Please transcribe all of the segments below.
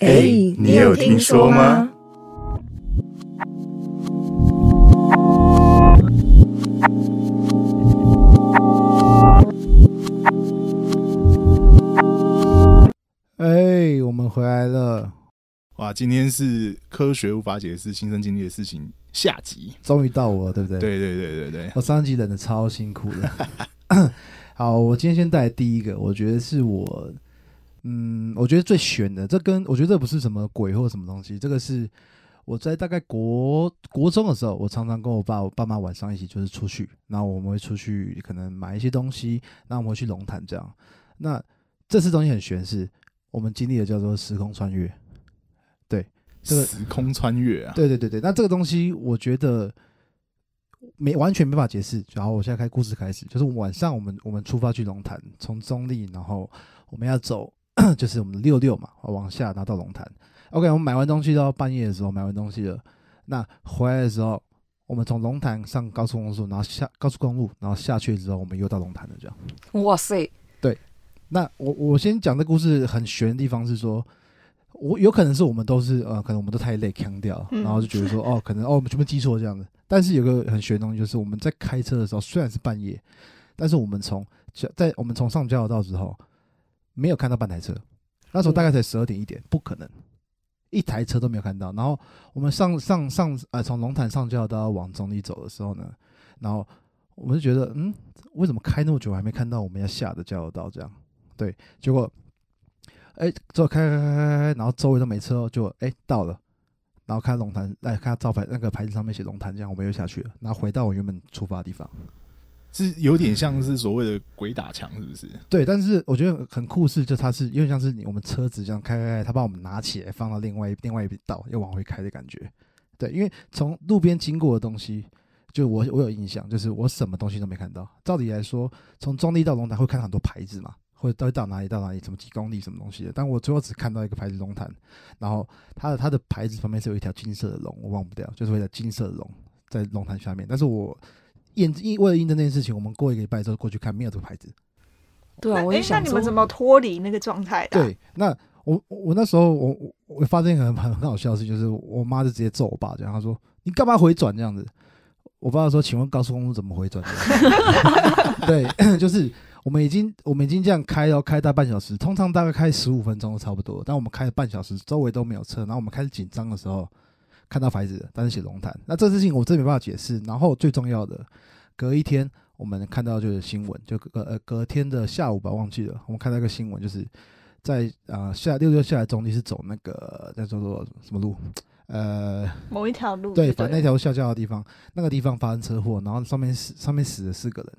哎，你有听说吗？哎，我们回来了，哇，今天是科学无法解释亲身经历的事情下集，终于到我了，对不对？对对对对对，我上集等的超辛苦的。好，我今天先带来第一个，我觉得是我，嗯，我觉得最悬的，这跟我觉得这不是什么鬼或什么东西，这个是我在大概国国中的时候，我常常跟我爸、我爸妈晚上一起就是出去，然后我们会出去可能买一些东西，然后我们会去龙潭这样。那这次东西很悬，是我们经历的叫做时空穿越。对，这个时空穿越啊，对对对对，那这个东西我觉得没完全没法解释。然后我现在开故事开始，就是晚上我们我们出发去龙潭，从中立，然后我们要走，就是我们的六六嘛，往下拿到龙潭。OK，我们买完东西到半夜的时候买完东西了，那回来的时候，我们从龙潭上高速公路，然后下高速公路，然后下去之后，我们又到龙潭了，这样。哇塞，对那我我先讲这故事很悬的地方是说，我有可能是我们都是呃，可能我们都太累腔掉，嗯然后就觉得说哦，可能哦我们全部记错这样子。但是有个很悬的东西，就是我们在开车的时候，虽然是半夜，但是我们从在我们从上交流道之后，没有看到半台车。那时候大概才十二点一点，不可能一台车都没有看到。然后我们上上上呃从龙潭上交流道往中立走的时候呢，然后我们就觉得嗯，为什么开那么久还没看到我们要下的交流道这样？对，结果，哎，之后开开开开开，然后周围都没车哦，就哎到了，然后看龙潭，哎看到招牌那个牌子上面写龙潭，这样我们又下去了，然后回到我原本出发的地方。是有点像是所谓的鬼打墙，是不是？对，但是我觉得很酷是，就它是有点像是你我们车子这样开开开，它把我们拿起来放到另外另外一边道，又往回开的感觉。对，因为从路边经过的东西，就我我有印象，就是我什么东西都没看到。照理来说，从中立到龙潭会看到很多牌子嘛，或者到到哪里到哪里，什么几公里什么东西的。但我最后只看到一个牌子龙潭，然后它的它的牌子旁边是有一条金色的龙，我忘不掉，就是为了金色的龙在龙潭下面。但是我验因为了印证这件事情，我们过一个礼拜之后过去看，没有这个牌子。对啊，我哎也，想说那你们怎么脱离那个状态的啊？对，那我我我那时候我我我发现一个很很很好笑的事，就是我妈就直接揍我爸，这样她说你干嘛回转这样子？我爸说，请问高速公路怎么回转？对，就是我们已经我们已经这样开要开大半小时，通常大概开十五分钟都差不多，但我们开了半小时，周围都没有车，然后我们开始紧张的时候，看到牌子了，但是写龙潭，那这事情我真没办法解释。然后最重要的，隔一天我们看到就是新闻，就隔呃隔天的下午吧，忘记了，我们看到一个新闻，就是在啊下六六下来中地是走那个叫做什么路？呃，某一条路对，反正那条下交的地方，那个地方发生车祸，然后上面死上面死了四个人，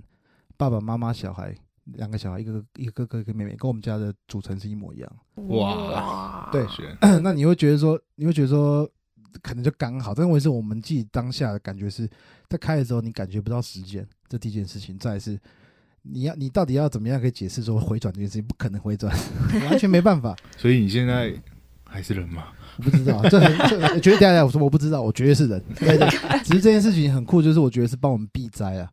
爸爸妈妈、小孩两个小孩，一个一个哥哥一个妹妹，跟我们家的组成是一模一样。哇，对 那你会觉得说，你会觉得说，可能就刚好，但我是我们自己当下的感觉是在开的时候，你感觉不到时间，这第一件事情。再来是，你要你到底要怎么样可以解释说回转这件事情？不可能回转，完全没办法。所以你现在还是人吗？我不知道，这很这绝对大家我说我不知道，我绝对是人。对对，只是 这件事情很酷，就是我觉得是帮我们避灾啊，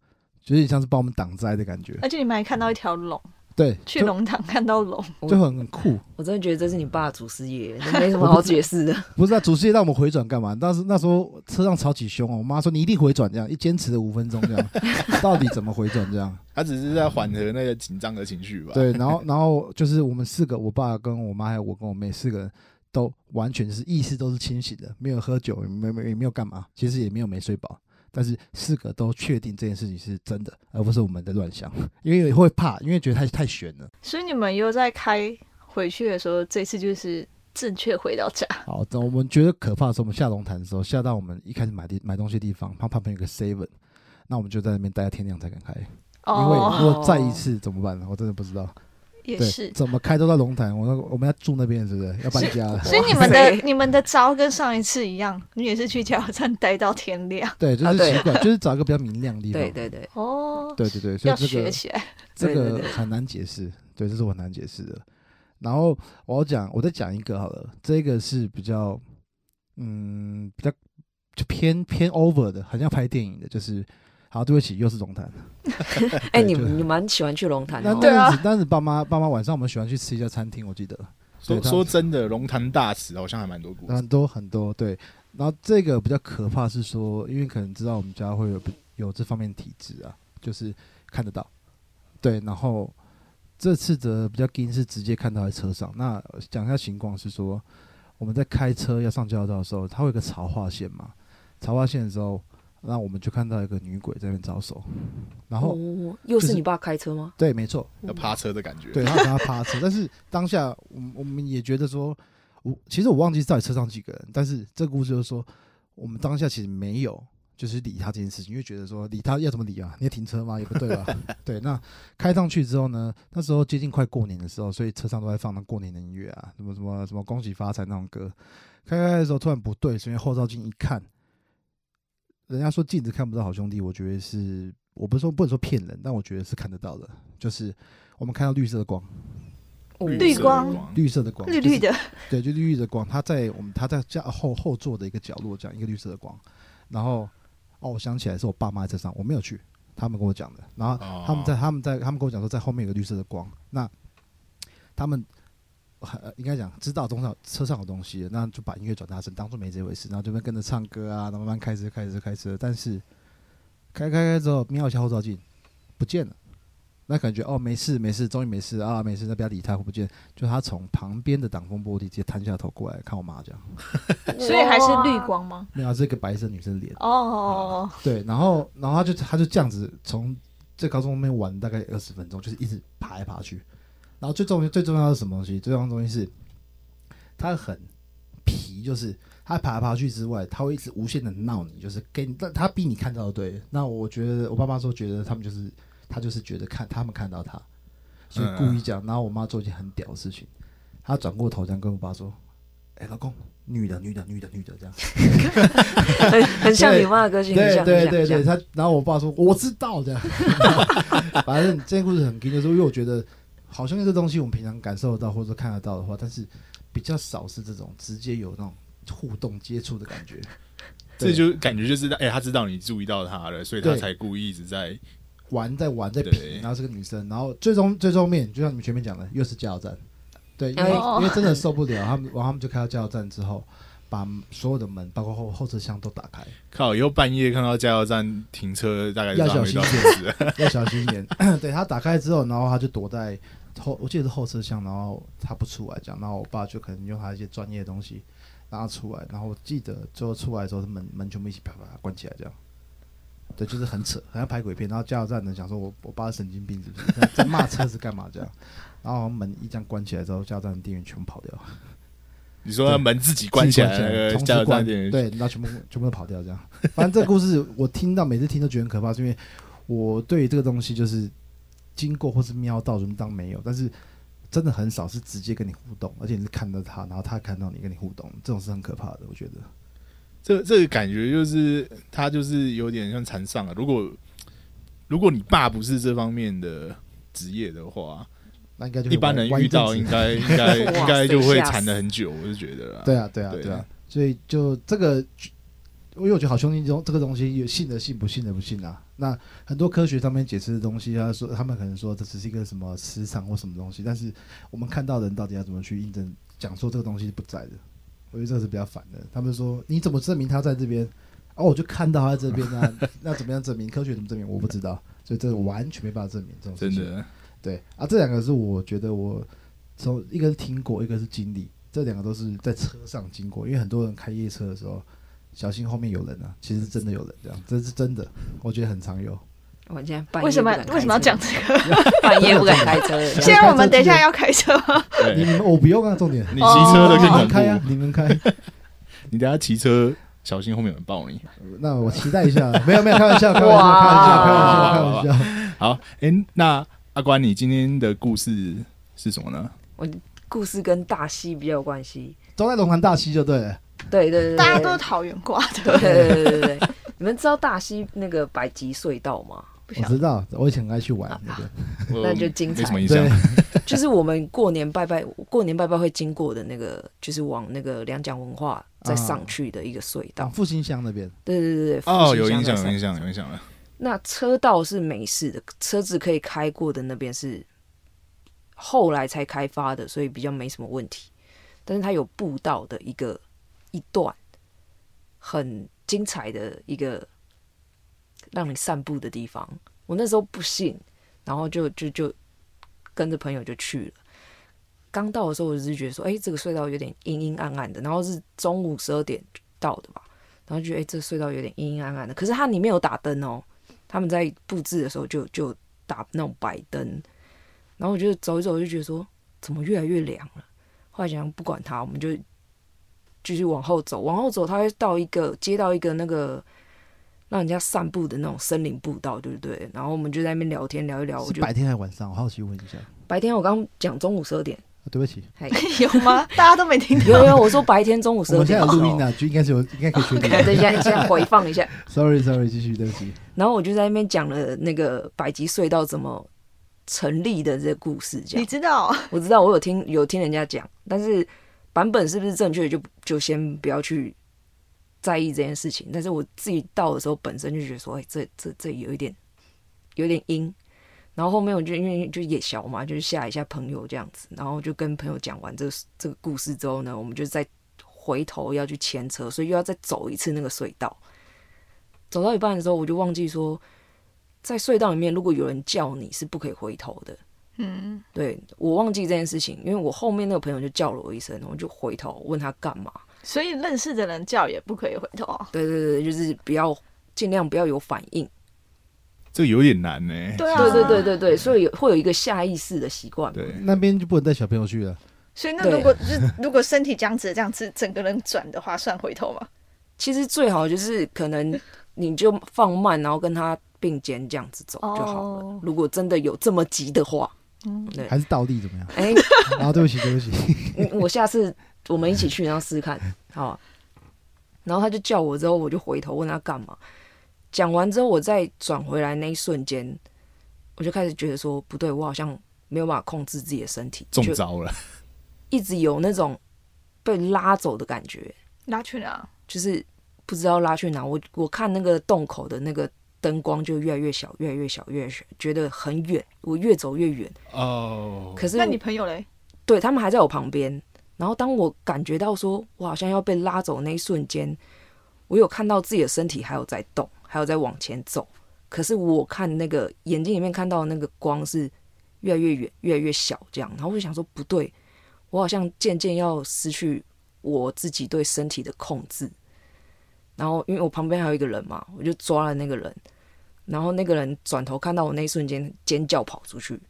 有点像是帮我们挡灾的感觉。而且你们还看到一条龙，对，去就龙潭看到龙，就很很酷。我真的觉得这是你爸的祖师爷，没什么好解释的。不是啊，祖师爷让我们回转干嘛？当时那时候车上吵起凶哦，我妈说你一定回转这样，一坚持了五分钟这样，到底怎么回转这样？他只是在缓和那个紧张的情绪吧？，对，然后然后就是我们四个，我爸跟我妈还有我跟我妹四个人都完全是意识都是清醒的，没有喝酒，也没没也没有干嘛，其实也没有没睡饱，但是四个都确定这件事情是真的，而不是我们的乱想，因为会怕，因为觉得太太悬了。所以你们又在开回去的时候，这次就是正确回到家。好，等我们觉得可怕的时候，我们下龙潭的时候，下到我们一开始买地买东西的地方，它旁边有个 seven，那我们就在那边待到天亮才敢开，因为哦，如果再一次怎么办呢？我真的不知道。对也是，。怎么开都到龙潭，我那我们要住那边是不是？要搬家了。所以你们的你们的招跟上一次一样，你也是去加油站待到天亮。对，就是习惯，就是找一个比较明亮的地方。对对对，哦，对对对，所以要这个学起来。这个很难解释，对，这是我很难解释的。然后我要讲，我再讲一个好了，这个是比较，嗯，比较就偏偏 over 的，很像拍电影的，就是好，对不起，又是龙潭。哎，你你蛮喜欢去龙潭的对啊但是爸妈爸妈晚上我们喜欢去吃一家餐厅，我记得说说真的，龙潭大池好像还蛮多故事。很多很多对。然后这个比较可怕是说，因为可能知道我们家会有有这方面体质啊，就是看得到。对，然后这次的比较惊是直接看到在车上。那讲一下情况是说，我们在开车要上交流道的时候，它会有个潮化线嘛？潮化线的时候，那我们就看到一个女鬼在那边招手。然后，哦，又是是你爸开车吗？对，没错，要趴车的感觉。对，他想要趴车，但是当下我们我们也觉得说，我其实我忘记到底车上几个人，但是这个故事就是说，我们当下其实没有就是理他这件事情，因为觉得说理他要怎么理啊？你要停车吗？也不对吧？对，那开上去之后呢，那时候接近快过年的时候，所以车上都在放那过年的音乐啊，什么什么什么恭喜发财那种歌。开开开的时候突然不对，所以后照镜一看，人家说镜子看不到好兄弟，我觉得是我不是说不能说骗人，但我觉得是看得到的，就是我们看到绿色的光。绿光绿色的光，绿绿的，就是对，就绿绿的光，它在我们它在家后后座的一个角落，这样一个绿色的光。然后哦，我想起来是我爸妈在车上，我没有去，他们跟我讲的。然后哦他们在他们在他们跟我讲说，在后面有个绿色的光。那他们呃应该讲知道中上车上有东西，那就把音乐转大声，当做没这回事，然后就边跟着唱歌啊，然后慢慢开车开车开车。但是开开开之后，瞄一下后照镜，不见了。那感觉哦，没事没事，终于没事啊，没事，那不要理他，会不见。就他从旁边的挡风玻璃直接探下头过来看我妈这样，所以还是绿光吗？没有，是一个白色女生的脸，哦，对，然后然后他就他就这样子从这高中那边玩大概二十分钟，就是一直爬来爬去。然后最重要最重要的是什么东西？最重要的东西是他很皮，就是他爬来爬去之外，他会一直无限的闹你，就是给你，但他逼你看到对。那我觉得我爸妈说觉得他们就是他就是觉得看他们看到他，所以故意讲。然后我妈做一件很屌的事情，她转过头这样跟我爸说：“哎、老公，女的，女的，女的，女的，这样。”很很像你妈的个性，对对对对，他然后我爸说我知道这样，反正这件故事很劲，就是因为我觉得好像这东西我们平常感受得到或者说看得到的话，但是比较少是这种直接有那种互动接触的感觉。这就感觉就是，哎、他知道你注意到他了，所以他才故意一直在。玩在玩在对皮，然后是个女生，然后最终最终面就像你们前面讲的，又是加油站，对，因为、哦因为真的受不了，他们然后他们就开到加油站之后，把所有的门包括后后车厢都打开，靠，以后半夜看到加油站停车，大概要小心一点。要小心一点。对他打开之后，然后他就躲在后，我记得是后车厢，然后他不出来这样，然后我爸就可能用他一些专业的东西让他出来，然后我记得最后出来的时候，门门全部一起啪啪啪关起来这样。对，就是很扯，很像拍鬼片。然后加油站的人想说我我爸是神经病是不是？在 在骂车子干嘛这样？然后门一这样关起来之后，加油站的店员全部跑掉，你说门自己关起来，加油站同时关店员，对，然后全部全部都跑掉这样。反正这个故事我听到每次听都觉得很可怕，是因为我对于这个东西就是经过或是瞄到，就当没有，但是真的很少是直接跟你互动，而且你是看到他，然后他看到你跟你互动，这种是很可怕的，我觉得。这这个感觉就是他就是有点像缠上了。如果如果你爸不是这方面的职业的话，那应该就一般人遇到应。该应该 应该就会缠的很久，我是觉得啦。对啊，对啊，对对啊，所以就这个，因为我觉得好兄弟这种这个东西，有信的信，不信的不信啊。那很多科学上面解释的东西，他说他们可能说这只是一个什么磁场或什么东西，但是我们看到的人到底要怎么去印证，讲说这个东西是不在的，我觉得这个是比较烦的。他们说你怎么证明他在这边？哦，我就看到他在这边啊，那怎么样证明？科学怎么证明？我不知道，所以这个完全没办法证明这种事情。真的，对啊，这两个是我觉得我从一个是听过，一个是经历，这两个都是在车上经过。因为很多人开夜车的时候，小心后面有人啊，其实是真的有人这样，这是真的，我觉得很常有。我今天半夜为什么为什么要车讲这个？半夜不敢开车？对 现在我们等一下要开车吗？对，你们我不用啊，重点你骑车的哦更恐你们开啊，你们开。你等下骑车小心后面有人抱你。那我期待一下，没有没有，开玩笑，开玩笑，开玩笑，开玩笑，开玩笑。好，哎、那阿关，你今天的故事是什么呢？我故事跟大溪比较有关系。都在龙潭大溪就对了。对对对，大家都是桃园挂的，对对对对对对。你们知道大溪那个百吉隧道吗？我知道，我以前很爱去玩那个。那就精彩没什么印象对。就是我们过年拜拜，过年拜拜会经过的那个，就是往那个两蒋文化再上去的一个隧道。复兴乡那边，对对对对，哦，有印象，乡在上有印象，有印象了。那车道是没事的，车子可以开过的那边是后来才开发的，所以比较没什么问题。但是它有步道的一个一段很精彩的一个让你散步的地方。我那时候不信，然后就就就跟着朋友就去了。刚到的时候，我只是觉得说，哎、这个隧道有点阴阴暗暗的，然后是中午十二点到的吧，然后觉得哎、这隧道有点阴阴暗暗的，可是它里面有打灯哦，他们在布置的时候就就打那种白灯，然后我就走一走，就觉得说怎么越来越凉了。后来想不管它，我们就继续往后走，往后走，他会到一个接到一个那个让人家散步的那种森林步道，对不对？然后我们就在那边聊天聊一聊，我就是白天还是晚上？我好奇问一下。白天我刚讲中午十二点，啊对不起，嘿，有吗？大家都没听有到。有有，我说白天中午十二点的时候在有录音啊，就应该是有，应该可以确定。等一下，先回放一下。Sorry Sorry，继续，对不起。然后我就在那边讲了那个百吉隧道怎么成立的这个故事，这你知道，我知道我有听有听人家讲，但是版本是不是正确就就先不要去在意这件事情。但是我自己到的时候本身就觉得说，哎、这这这有一点有点阴。然后后面我就因为就也小嘛，就是吓一下朋友这样子，然后就跟朋友讲完这个这个故事之后呢，我们就再回头要去牵车，所以又要再走一次那个隧道。走到一半的时候，我就忘记说，在隧道里面如果有人叫你是不可以回头的。嗯，对我忘记这件事情，因为我后面那个朋友就叫了我一声，我就回头问他干嘛。所以认识的人叫也不可以回头啊。对对对，就是不要尽量不要有反应。这有点难呢、对啊，对对对对对，所以有会有一个下意识的习惯。对，那边就不能带小朋友去了。所以那如果就是如果身体僵直这样子，整个人转的话，算回头吗？其实最好就是可能你就放慢，然后跟他并肩这样子走就好了。哦如果真的有这么急的话，嗯，对，还是倒地怎么样？哎、然 后对不起，对不起。嗯我下次我们一起去，然后试试看，好啊。然后他就叫我之后，我就回头问他干嘛。讲完之后，我再转回来那一瞬间，我就开始觉得说不对，我好像没有办法控制自己的身体，中招了。一直有那种被拉走的感觉，拉去哪？就是不知道拉去哪。我我看那个洞口的那个灯光就越来越小，越来越小，越来越小，觉得很远，我越走越远。哦，可是那你朋友嘞？对他们还在我旁边。然后当我感觉到说我好像要被拉走那一瞬间，我有看到自己的身体还有在动，还有在往前走。可是我看那个眼睛里面看到的那个光是越来越远，越来越小，这样。然后我就想说不对，我好像渐渐要失去我自己对身体的控制。然后因为我旁边还有一个人嘛，我就抓了那个人，然后那个人转头看到我那一瞬间尖叫跑出去，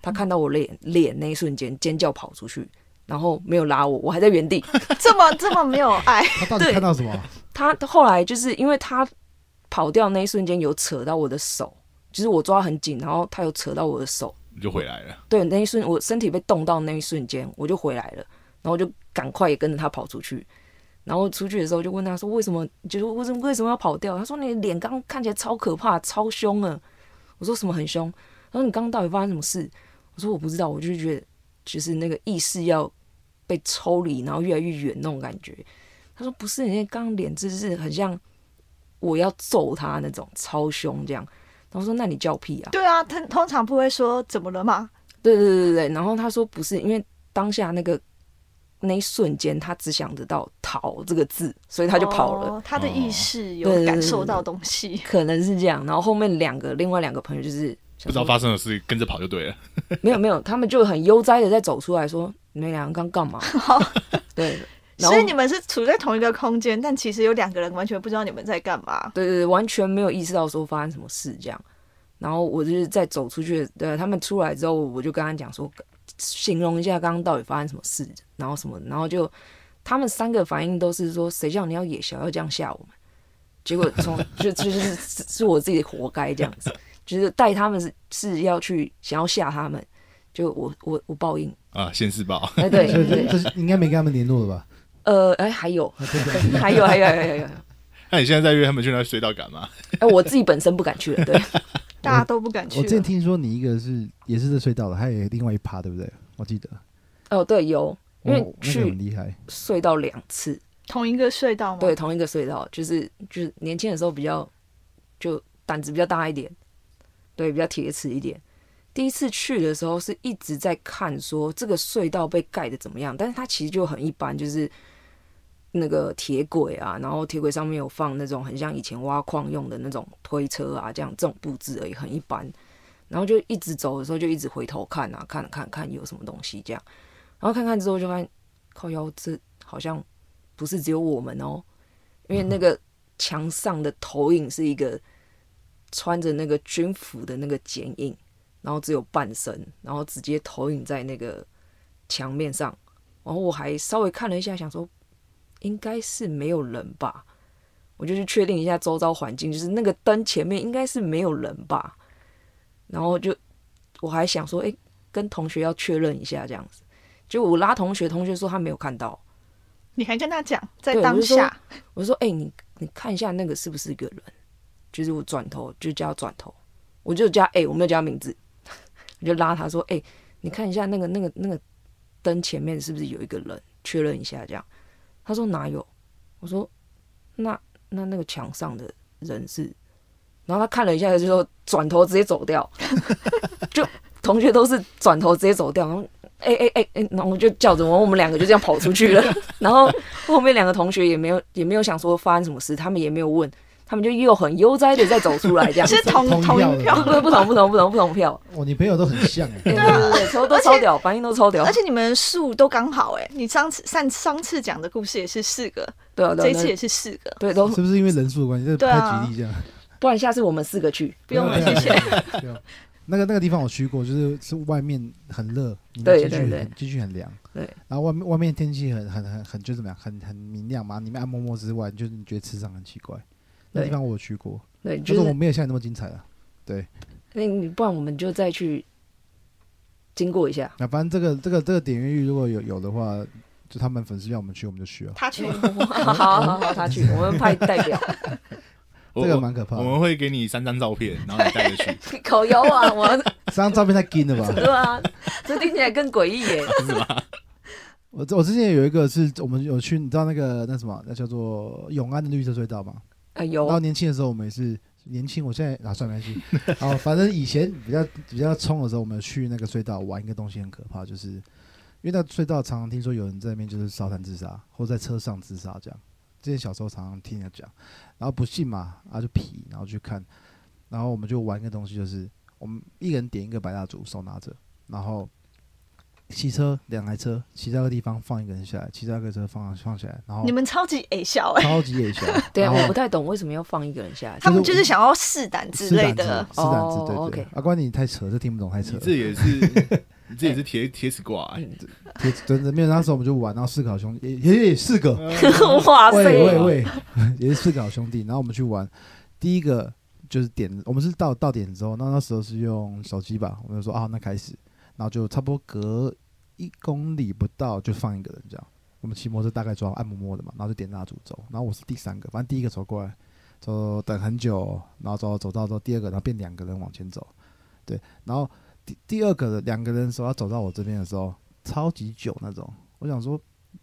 他看到我脸脸那一瞬间尖叫跑出去，然后没有拉我，我还在原地。这么这么没有爱，他到底看到什么？他后来就是因为他跑掉那一瞬间有扯到我的手，就是我抓很紧，然后他有扯到我的手，你就回来了。对，那一瞬我身体被冻到那一瞬间，我就回来了，然后我就赶快也跟着他跑出去。然后出去的时候就问他说：“为什么？就是为什么为什么要跑掉？”他说：“你脸刚刚看起来超可怕，超凶啊。”我说：“什么很凶？”他说：“你刚刚到底发生什么事？”我说：“我不知道，我就觉得就是那个意识要被抽离，然后越来越远那种感觉。”他说：“不是，你那刚刚脸就是很像我要揍他那种，超凶这样。”然后说：“那你叫屁啊！”对啊，他通常不会说怎么了吗？对对对对对，然后他说不是，因为当下那个那一瞬间，他只想得到“逃”这个字，所以他就跑了。哦他的意识有感受到东西。可能是这样，然后后面两个另外两个朋友就是不知道发生的事，跟着跑就对了。没有没有，他们就很悠哉的在走出来说：“你们两个刚干嘛？” 对，所以你们是处在同一个空间，但其实有两个人完全不知道你们在干嘛。对对对，完全没有意识到说发生什么事这样。然后我就是在走出去，对他们出来之后，我就跟他讲说，形容一下刚刚到底发生什么事，然后什么，然后就他们三个反应都是说，谁叫你要野小，要这样吓我们？结果从 就就是是是我自己活该这样子，就是带他们是是要去想要吓他们，就我我我报应，啊，现世报。哎对 对对，这是应该没跟他们联络了吧？呃哎 还有？还有还有还有还有，那你现在在约他们去那隧道干嘛？哎我自己本身不敢去了，对。大家都不敢去。我之前听说你一个是也是这隧道的，还有另外一趴，对不对？我记得，哦，对，有，因为哦那个去很厉害。隧道两次，同一个隧道吗？对，，同一个隧道，就是就是年轻的时候比较就胆子比较大一点，对，比较铁齿一点。第一次去的时候是一直在看说这个隧道被盖的怎么样，但是它其实就很一般，就是那个铁轨啊，然后铁轨上面有放那种很像以前挖矿用的那种推车啊，这样这种布置而已，很一般。然后就一直走的时候就一直回头看啊，看看看有什么东西这样，然后看看之后就发现靠腰这好像不是只有我们哦，因为那个墙上的投影是一个穿着那个军服的那个剪影，然后只有半身，然后直接投影在那个墙面上。然后我还稍微看了一下，想说应该是没有人吧，我就去确定一下周遭环境，就是那个灯前面应该是没有人吧。然后就我还想说，哎、跟同学要确认一下这样子。就我拉同学，同学说他没有看到，你还跟他讲，在当下，我说：“哎、你你看一下那个是不是一个人？”就是我转头就叫他转头，我就加哎、我没有叫他名字，我就拉他说：“哎、你看一下那个那个那个灯前面是不是有一个人？确认一下。”这样，他说哪有？我说：“那那那个墙上的人是？”然后他看了一下就说，转头直接走掉，就同学都是转头直接走掉，然后。哎哎哎哎，然后就叫着我，我们两个就这样跑出去了。然后后面两个同学也没有也没有想说发生什么事，他们也没有问，他们就又很悠哉的再走出来这样子 是。同同一票，不不同不同不同不同票，我女朋友都很像 哎、对对对对，超都超屌，反应都超屌而。且你们数都刚好哎、你上次上上次讲的故事也是四个，对啊对啊，这一次也是四个，对都是不是因为人数的关系？这不对啊太举例这样。不然下次我们四个去。不用了，谢谢。那个那个地方我去过，就是是外面很热，里面对对对进去很进去很凉。对，然后外面外面天气很很很很就怎么样，很很明亮嘛。里面暗摸摸之外，就是你觉得磁场很奇怪。那地方我有去过，对，就是是我没有像你那么精彩啊。那你不然我们就再去经过一下。那反正这个这个这个点阅率如果有有的话，就他们粉丝要我们去，我们就去了。他去，好好好好，他去，我们派代表。这个蛮可怕的。我们会给你三张照片，然后你带着去，口油啊，我三张照片太金了吧？对啊，这听起来更诡异耶。是吗？我我之前有一个是我们有去，你知道那个那什么，那叫做永安的绿色隧道吗？啊然后，年轻的时候我们也是年轻，我现在啊算没关系。然后反正以前比较比较冲的时候，我们去那个隧道玩一个东西很可怕，就是因为那隧道常常听说有人在那边就是烧炭自杀，或在车上自杀这样。之前小时候常常听人家讲，然后不信嘛，然后就皮，然后去看，然后我们就玩一个东西，就是我们一个人点一个白蜡烛，手拿着，然后骑车两台车骑到一个地方放一个人下来，骑到一个车放放下来，然后你们超级矮小哎、超级矮小，对啊，我不太懂为什么要放一个人下来。他们就是想要试胆之类的。子，是胆子，哦对。对。OK 阿关你太扯，这听不懂太扯。这也是，你这也是 铁铁齿挂、欸，铁真的没有，那时候我们就玩，然后四个好兄弟，也也也四个，哇塞，喂喂喂，也是四个好兄弟。然后我们去玩，第一个就是点，我们是到到点之后，那那时候是用手机吧，我们就说啊，那开始，然后就差不多隔一公里不到就放一个人这样。我们骑摩托车大概抓按摩摩的嘛，然后就点蜡烛走，然后我是第三个，反正第一个走过来，走等很久，然后走走到之后第二个，然后变两个人往前走，对，然后第第二个的两个人的时候要走到我这边的时候，超级久那种，我想说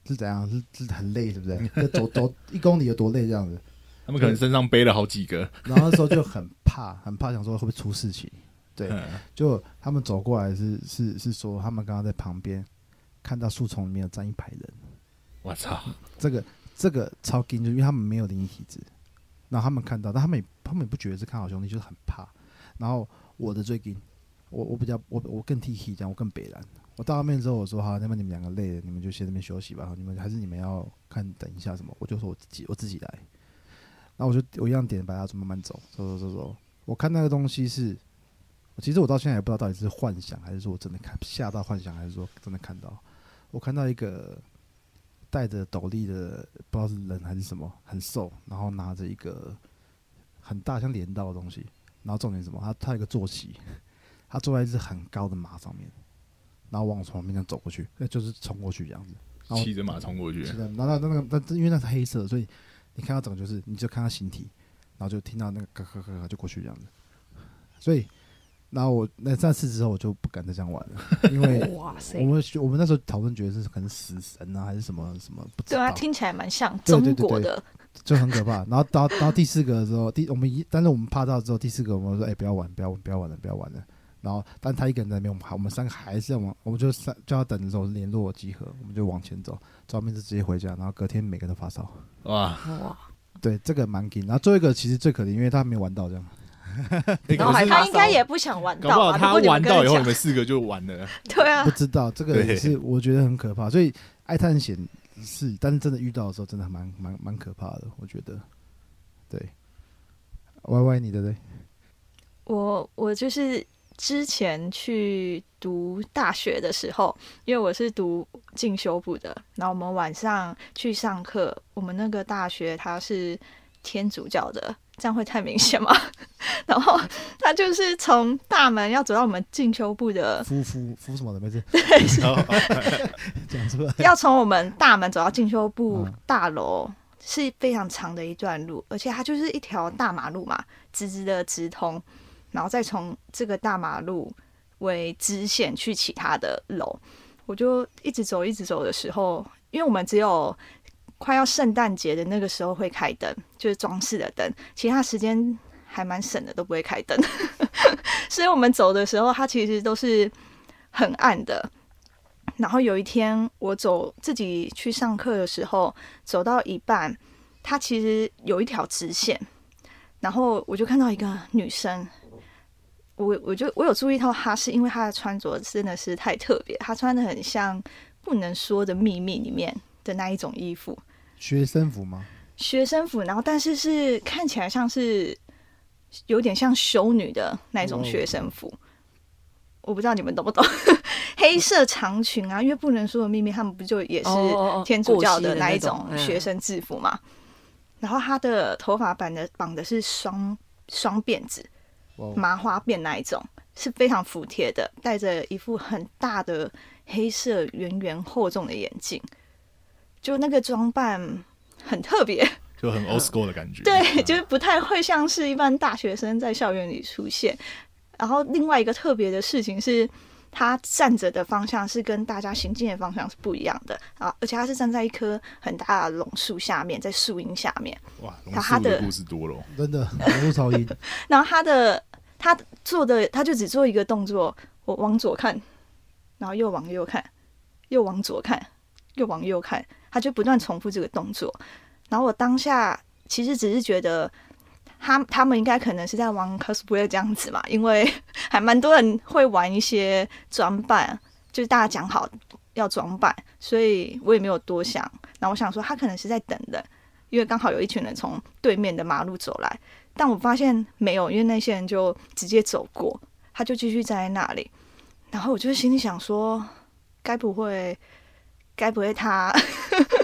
是怎样，是是很累，是不是？就走走一公里有多累这样子，他们可能身上背了好几个，然后那时候就很怕，很怕，想说会不会出事情。对，嗯就他们走过来是是是说，他们刚刚在旁边看到树丛里面有站一排人，我操，这个这个超惊，就因为他们没有灵异体质，然后他们看到，但他们也他们也不觉得是看好兄弟，就是很怕。然后我的最近，我我比较我我更 T T 这样，我更北蓝。我到那边之后，我说好，那么你们两个累了，你们就先那边休息吧。你们还是你们要看等一下什么？我就说我自己我自己来。然后我就我一样点白蜡烛慢慢走，走走走走。我看那个东西是，其实我到现在也不知道到底是幻想还是说我真的看吓到幻想，还是说真的看到。我看到一个戴着斗笠的，不知道是人还是什么，很瘦，然后拿着一个很大像镰刀的东西，然后重点是什么？他他有一个坐骑，他坐在一只很高的马上面，然后往我旁边这样走过去，那就是冲过去这样子。骑着马冲过去是，的，然后那那个那因为那是黑色，所以你看到整个就是，你就看到形体，然后就听到那个咯咯咯咯就过去这样子。所以，然后我那那次之后我就不敢再这样玩了，因为哇塞我，们我们那时候讨论觉得是可能死神啊，还是什么什么不知道，对啊，听起来蛮像对中对对对国的，就很可怕。然后到到第四个的时候，第我们一但是我们怕到之后，第四个我们说哎、不要玩，不要玩，不要玩了，不要玩了。然后，但他一个人在那边，我们还我们三个还是要往，我们就三叫他等的时候联络集合，我们就往前走，照面就直接回家，然后隔天每个都发烧。哇，哇，对，这个蛮紧。然后最后一个其实最可怜，因为他没玩到这样。欸 然后还他应该也不想玩到他玩到以后，你跟他讲们四个就完了。对啊不，知道这个也是我觉得很可怕，所以爱探险是，但是真的遇到的时候，真的蛮蛮蛮可怕的，我觉得。对，Y Y 你的嘞？我我就是之前去读大学的时候，因为我是读进修部的，然后我们晚上去上课，我们那个大学它是天主教的，这样会太明显吗？然后他就是从大门要走到我们进修部的，夫夫夫什么的没事，对 讲出来。要从我们大门走到进修部嗯大楼。是非常长的一段路，而且它就是一条大马路嘛，直直的直通，然后再从这个大马路为支线去其他的楼。我就一直走，一直走的时候，因为我们只有快要圣诞节的那个时候会开灯，就是装饰的灯，其他时间还蛮省的，都不会开灯。所以我们走的时候，它其实都是很暗的。然后有一天，我走自己去上课的时候，走到一半，它其实有一条直线，然后我就看到一个女生，我我就我有注意到她，是因为她的穿着真的是太特别，她穿的很像《不能说的秘密》里面的那一种衣服，学生服吗？学生服，然后但是是看起来像是有点像修女的那种学生服。我不知道你们懂不懂，黑色长裙啊，因为不能说的秘密，他们不就也是天主教的那那一种学生制服嘛？然后他的头发绑的绑的是双双辫子，麻花辫那一种，是非常服帖的，戴着一副很大的黑色圆圆厚重的眼镜，就那个装扮很特别。就很 old school 的感觉。对，就是不太会像是一般大学生在校园里出现。然后另外一个特别的事情是，他站着的方向是跟大家行进的方向是不一样的啊，而且他是站在一棵很大的榕树下面，在树荫下面。哇，龙他的树的故事多了哦。真的网络超音，然后他的他做的，他就只做一个动作，我往左看，然后又往右看，又往左看，又往右看，他就不断重复这个动作。然后我当下其实只是觉得。他他们应该可能是在玩 cosplay 这样子嘛，因为 还蛮多人会玩一些装扮，就是大家讲好要装扮，所以我也没有多想。然后我想说，他可能是在等的，因为刚好有一群人从对面的马路走来，但我发现没有，因为那些人就直接走过，他就继续站在那里。然后我就心里想说，该不会，该不会他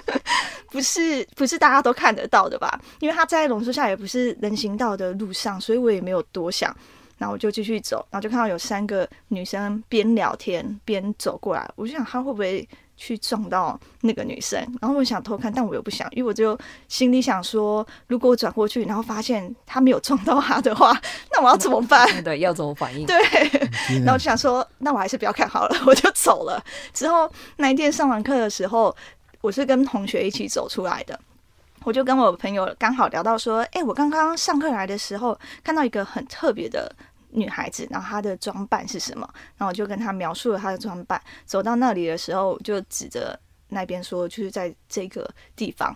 不是不是大家都看得到的吧？因为他在榕树下也不是人行道的路上，所以我也没有多想。然后我就继续走，然后就看到有三个女生边聊天边走过来，我就想她会不会去撞到那个女生？然后我想偷看，但我又不想，因为我就心里想说，如果我转过去，然后发现他没有撞到她的话，那我要怎么办？对，要怎么反应？对，然后我就想说，那我还是不要看好了，我就走了。之后那一天上完课的时候，我是跟同学一起走出来的。我就跟我朋友刚好聊到说，哎、我刚刚上课来的时候看到一个很特别的女孩子，然后她的装扮是什么？然后我就跟她描述了她的装扮。走到那里的时候，我就指着那边说，就是在这个地方。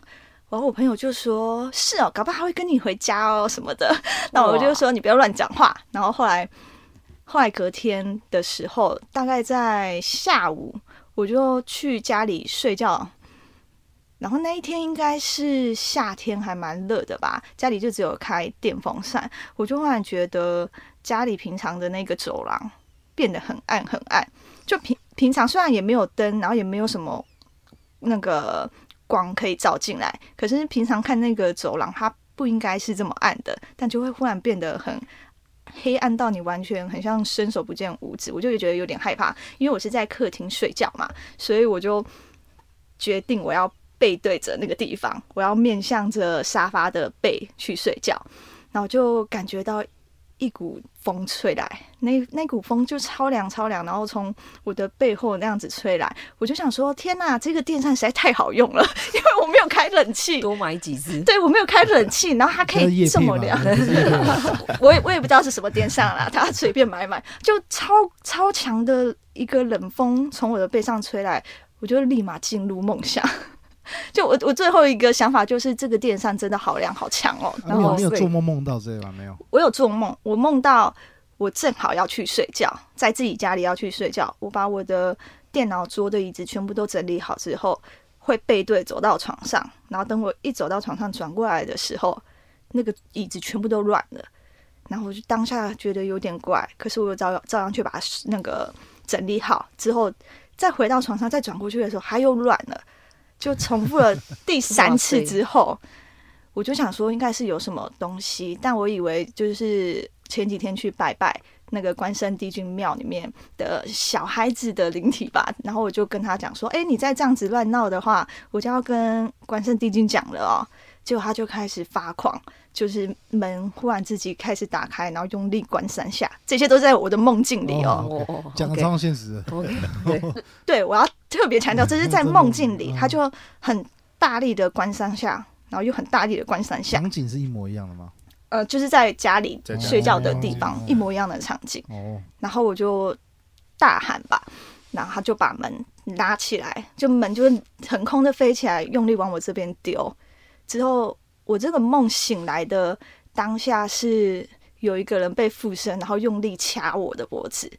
然后我朋友就说：“是哦，搞不好他会跟你回家哦什么的。”那我就说：“你不要乱讲话。”然后后来，后来隔天的时候，大概在下午，我就去家里睡觉。然后那一天应该是夏天，还蛮热的吧，家里就只有开电风扇。我就忽然觉得家里平常的那个走廊变得很暗很暗，就平平常虽然也没有灯，然后也没有什么那个光可以照进来，可是平常看那个走廊，它不应该是这么暗的，但就会忽然变得很黑暗到你完全很像伸手不见五指，我就觉得有点害怕，因为我是在客厅睡觉嘛，所以我就决定我要背对着那个地方，我要面向着沙发的背去睡觉，然后就感觉到一股风吹来，那那股风就超凉超凉，然后从我的背后那样子吹来，我就想说，天呐，这个电扇实在太好用了，因为我没有开冷气，多买几只。对我没有开冷气，然后它可以这么凉，我也我也不知道是什么电扇啦，他随便买买，就超超强的一个冷风从我的背上吹来，我就立马进入梦乡。就我我最后一个想法就是这个电扇真的好亮好强哦，然后你有做梦梦到这个吗？没有。我有做梦，我梦到我正好要去睡觉，在自己家里要去睡觉，我把我的电脑桌的椅子全部都整理好之后，会背对走到床上，然后等我一走到床上转过来的时候，那个椅子全部都软了，然后我就当下觉得有点怪，可是我又照照样去把它那个整理好之后，再回到床上再转过去的时候，它又软了，就重复了第三次之后。我就想说应该是有什么东西，但我以为就是前几天去拜拜那个关圣帝君庙里面的小孩子的灵体吧，然后我就跟他讲说，哎、你再这样子乱闹的话，我就要跟关圣帝君讲了哦。结果他就开始发狂，就是门忽然自己开始打开，然后用力关三下，这些都在我的梦境里哦。哦哦哦，讲的 OK 超现实。对，我要特别强调，这是在梦境里，嗯他就很大力的关三下，然后又很大力的关三下，场景是一模一样的吗？呃，就是在家里睡觉的地方哦一模一样的场景。哦，然后我就大喊吧，然后他就把门拉起来，就门就是横空的飞起来，用力往我这边丢。之后我这个梦醒来的当下是有一个人被附身，然后用力掐我的脖子。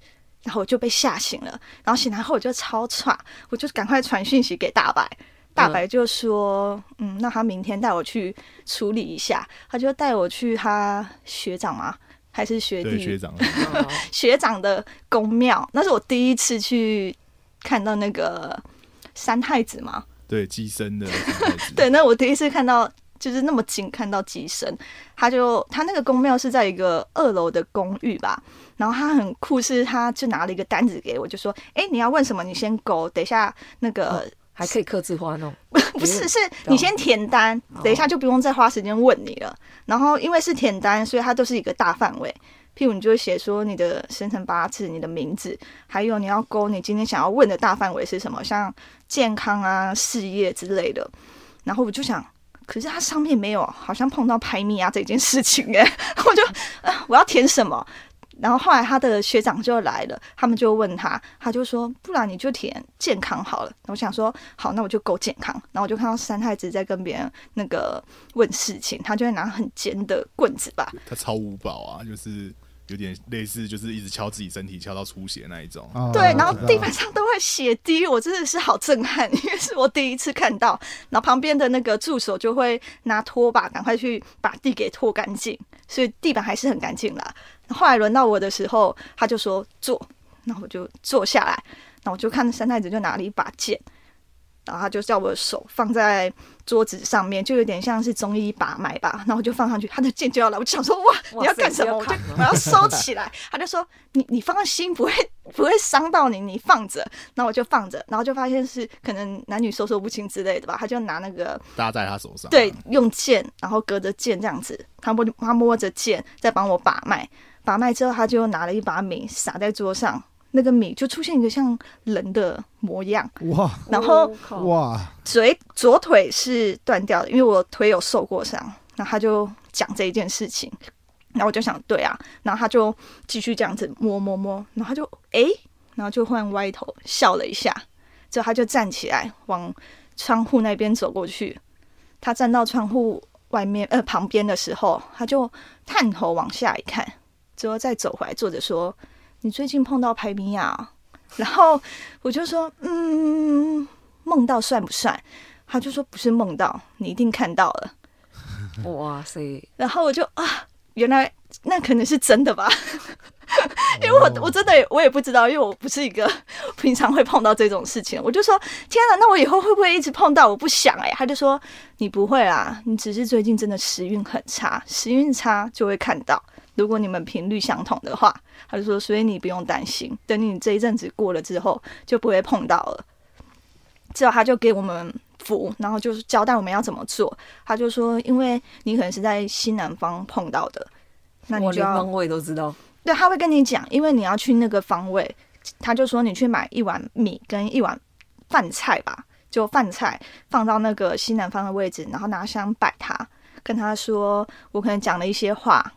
然后我就被吓醒了，然后醒来后我就超喘，我就赶快传讯息给大白，大白就说，嗯，那他明天带我去处理一下，他就带我去他学长吗？还是学弟？对学长，哦 学长的宫庙，那是我第一次去看到那个三太子嘛。对寄生的 对，那我第一次看到就是那么近看到机身，他就他那个宫庙是在一个二楼的公寓吧，然后他很酷，是他就拿了一个单子给我，就说：“哎、你要问什么，你先勾，等一下那个、还可以刻字化那种，不是，是你先填单，等一下就不用再花时间问你了。然后因为是填单，所以它都是一个大范围。譬如你就会写说你的生辰八字、你的名字，还有你要勾你今天想要问的大范围是什么，像健康啊、事业之类的。然后我就想，可是它上面没有，好像碰到排名啊这件事情哎，我就啊我要填什么？然后后来他的学长就来了，他们就问他，他就说，不然你就填健康好了。我想说，好，那我就勾健康。然后我就看到三太子在跟别人那个问事情，他就会拿很尖的棍子吧，他超五宝啊，就是有点类似，就是一直敲自己身体，敲到出血那一种。哦对，然后地板上都会血滴，我真的是好震撼，因为是我第一次看到。然后旁边的那个助手就会拿拖把赶快去把地给拖干净，所以地板还是很干净啦。后来轮到我的时候，他就说坐，然后我就坐下来，然后我就看三太子就拿了一把剑，然后他就叫我的手放在桌子上面，就有点像是中医把脉吧，然后我就放上去，他的剑就要来，我就想说哇，你要干什么？我就我要收起来。他就说你你放心，不会 不会伤到你，你放着。然后我就放着，然后就发现是可能男女授受不亲之类的吧，他就拿那个搭在他手上，对，用剑，然后隔着剑这样子，他摸他摸着剑在帮我把脉，把脉之后他就拿了一把米撒在桌上，那个米就出现一个像人的模样，哇然后哇，嘴左腿是断掉的，因为我腿有受过伤。然后他就讲这一件事情，然后我就想，对啊，然后他就继续这样子摸摸摸，然后他就诶，然后就忽然歪头笑了一下，之后他就站起来往窗户那边走过去。他站到窗户外面呃旁边的时候，他就探头往下一看，之后再走回来，坐着说：“你最近碰到排米亚哦？” 然后我就说：“嗯，梦到算不算？”他就说：“不是梦到，你一定看到了。哇塞，”然后我就啊，原来那可能是真的吧，因为我我真的也我也不知道，因为我不是一个平常会碰到这种事情。我就说：“天哪，那我以后会不会一直碰到？我不想哎、他就说：“你不会啦，你只是最近真的时运很差，时运差就会看到。如果你们频率相同的话，他就说，所以你不用担心，等你这一阵子过了之后，就不会碰到了。”之后他就给我们符，然后就是交代我们要怎么做。他就说，因为你可能是在西南方碰到的，那你就方位都知道。对，他会跟你讲，因为你要去那个方位，他就说你去买一碗米跟一碗饭菜吧，就饭菜放到那个西南方的位置，然后拿香摆他，跟他说我可能讲了一些话，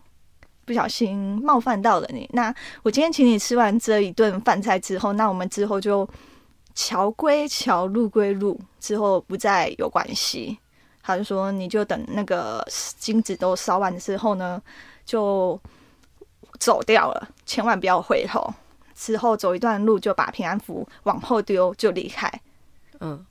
不小心冒犯到了你，那我今天请你吃完这一顿饭菜之后，那我们之后就桥归桥，路归路，之后不再有关系。他就说你就等那个金子都烧完之后呢，就走掉了，千万不要回头。之后走一段路就把平安符往后丢，就离开，嗯，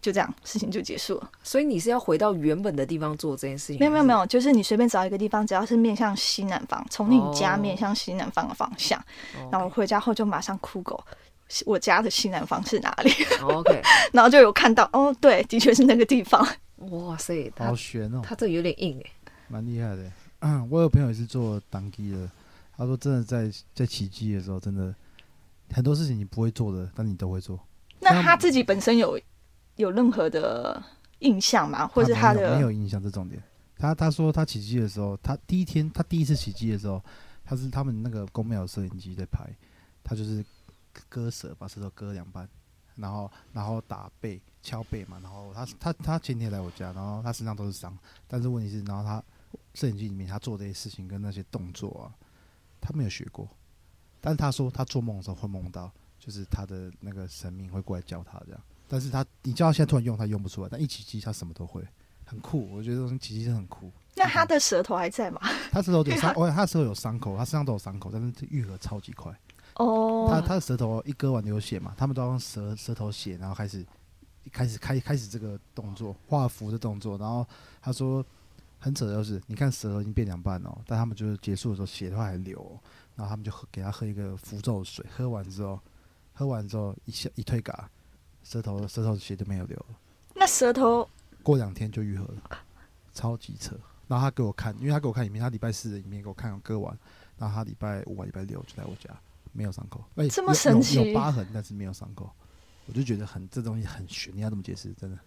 就这样，事情就结束了。所以你是要回到原本的地方做这件事情？没有没有没有，就是你随便找一个地方，只要是面向西南方，从你家哦面向西南方的方向，哦然后我回家后就马上酷狗。我家的西南方是哪里？哦 OK，然后就有看到，哦，对，的确是那个地方。哇塞，好悬哦，他这有点硬哎。蛮厉害的。嗯，我有朋友也是做当机的，他说真的在在起机的时候，真的很多事情你不会做的，但你都会做。那他自己本身有有任何的印象吗？或者他的没有印象，这重点。他他说他起机的时候，他第一天他第一次起机的时候，他是他们那个公庙有摄影机在拍，他就是割舌，把舌头割两半，然后然后打背敲背嘛，然后他他他前天来我家，然后他身上都是伤，但是问题是，然后他摄影机里面他做这些事情跟那些动作啊，他没有学过，但是他说他做梦的时候会梦到，就是他的那个神明会过来教他这样，但是他你叫他现在突然用，他用不出来，但一起机他什么都会，很酷，我觉得这种起机真的很酷。那他的舌头还在吗？他舌头有伤，哦，他舌头有伤口，他身上都有伤口，但是愈合超级快。哦，他他的舌头一割完流血嘛，他们都要用舌舌头血，然后开始开始开开始这个动作画符的动作，然后他说很扯的就是，你看舌头已经变两半哦，但他们就是结束的时候血都还流哦、然后他们就喝给他喝一个符咒水，喝完之后喝完之后一下一退嘎，舌头舌头的血就没有流了，那舌头过两天就愈合了，超级扯。然后他给我看，因为他给我看影片，他礼拜四的影片给我看割完，然后他礼拜五、啊礼拜六就来我家，没有伤口，哎、这么神奇有，有疤痕，但是没有伤口，我就觉得很这东西很悬，你要怎么解释？真的，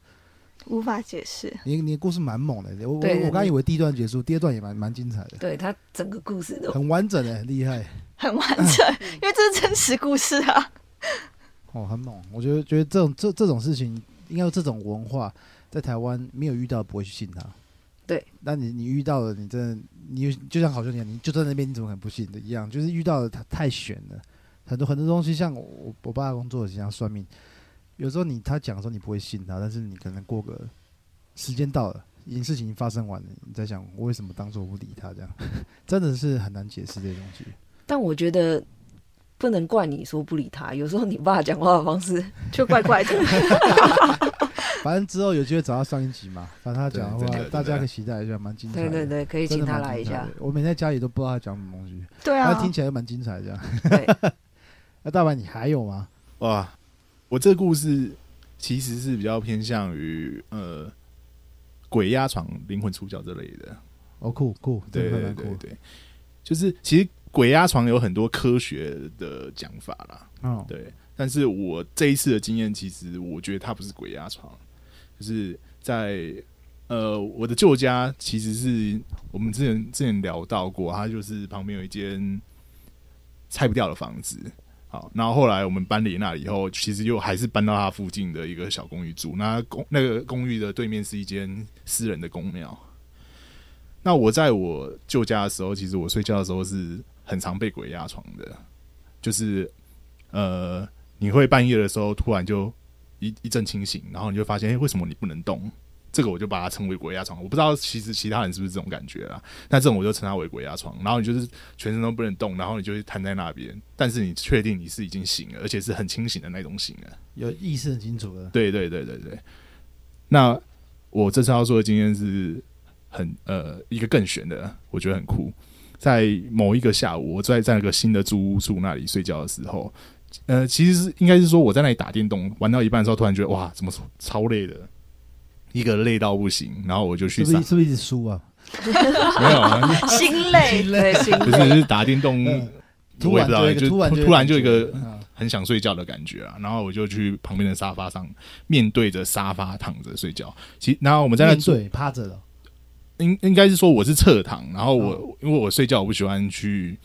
无法解释。你你的故事蛮猛的，我我我刚以为第一段结束，第二段也蛮蛮精彩的，对他整个故事都很完整的，很厉害很完整，因为这是真实故事啊。哦，很猛。我觉得觉得这种这这种事情，应该有这种文化，在台湾没有遇到不会去信他。对，那你你遇到了，你真的你就像好兄弟一样，你就在那边，你怎么可能不信的一样？就是遇到了他太悬了，很多很多东西，像我我爸工作像算命，有时候你他讲的时候你不会信他，但是你可能过个时间到了，已经事情已经发生完了，你在想我为什么当初不理他这样，真的是很难解释这些东西。但我觉得不能怪你说不理他，有时候你爸讲话的方式，就怪怪的。反正之后有机会找他上一集嘛，反正他讲的话大家可以期待一下，蛮精彩的。对对对，可以请他来一下。我每天在家里都不知道他讲什么东西，对啊他听，起来蛮精彩的这样。对，那大白你还有吗？哇，我这个故事其实是比较偏向于呃鬼压床、灵魂出窍这类的。哦，酷酷，对对真的蛮酷。对对，就是其实鬼压床有很多科学的讲法啦，哦，对。但是我这一次的经验，其实我觉得它不是鬼压床，就是在呃我的旧家，其实是我们之前之前聊到过，它就是旁边有一间拆不掉的房子。好，然后后来我们搬离那里以后，其实又还是搬到它附近的一个小公寓住。那公那个公寓的对面是一间私人的公庙。那我在我旧家的时候，其实我睡觉的时候是很常被鬼压床的，就是呃，你会半夜的时候突然就一一阵清醒，然后你就发现，哎、为什么你不能动？这个我就把它称为鬼压床。我不知道其实其他人是不是这种感觉啦，那这种我就称它为鬼压床。然后你就是全身都不能动，然后你就会瘫在那边，但是你确定你是已经醒了，而且是很清醒的那种醒了。有意识很清楚的。对对对对对。那我这次要说的经验是很呃一个更悬的，我觉得很酷。在某一个下午，我在在那个新的租屋处那里睡觉的时候，呃，其实是应该是说我在那里打电动玩到一半的时候，突然觉得哇，怎么超累的，一个累到不行，然后我就去上是不是是不是一直输啊？没有啊，心累，对，心就是就是打电动，嗯。我也不知道，突然就就突然就突然就一个嗯。很想睡觉的感觉啊，然后我就去旁边的沙发上，面对着沙发躺着睡觉。其然后我们在那面对趴着的，应应该是说我是侧躺，然后我、因为我睡觉我不喜欢去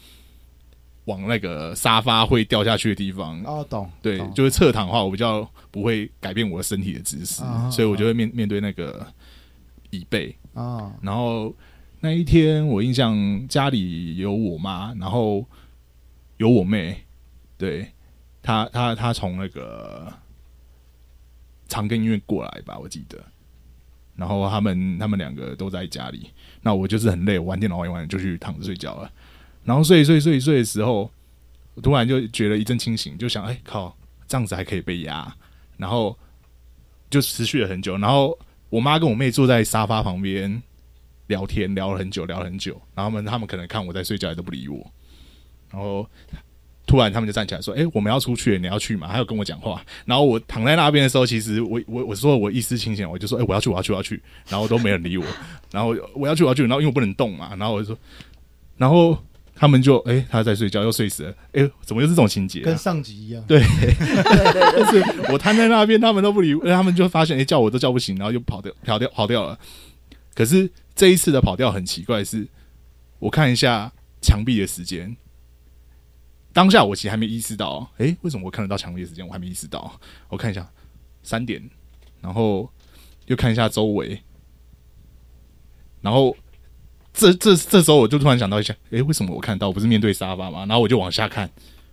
往那个沙发会掉下去的地方，哦，懂，对，懂。就是侧躺的话，我比较不会改变我的身体的姿势，啊所以我就会面面对那个椅背。啊，然后那一天我印象家里有我妈，然后有我妹，对她她她从那个长庚医院过来吧，我记得。然后他们他们两个都在家里，那我就是很累，玩电脑玩一玩就去躺着睡觉了。然后睡一睡睡一睡的时候，突然就觉得一阵清醒，就想，哎靠，这样子还可以被压，然后就持续了很久。然后我妈跟我妹坐在沙发旁边聊天，聊了很久，聊了很久。然后他们他们可能看我在睡觉，也都不理我。然后突然他们就站起来说：“哎、我们要出去，你要去吗？”还有跟我讲话。然后我躺在那边的时候，其实我我我说我意识清醒，我就说：“哎、我要去，我要去，我要去。”然后都没人理我。然后我要去，我要去。然后因为我不能动嘛，然后我就说，然后他们就哎、他在睡觉，又睡死了。哎、怎么又是这种情节、啊？跟上集一样。对就是我瘫在那边，他们都不理我，他们就发现，哎、叫我都叫不醒，然后就跑掉，跑掉，跑掉了。可是这一次的跑掉很奇怪是，我看一下墙壁的时间，当下我其实还没意识到，哎、为什么我看得到强烈时间？我还没意识到。我看一下三点，然后又看一下周围，然后这这这时候我就突然想到一下，哎、为什么我看到我不是面对沙发吗？然后我就往下看，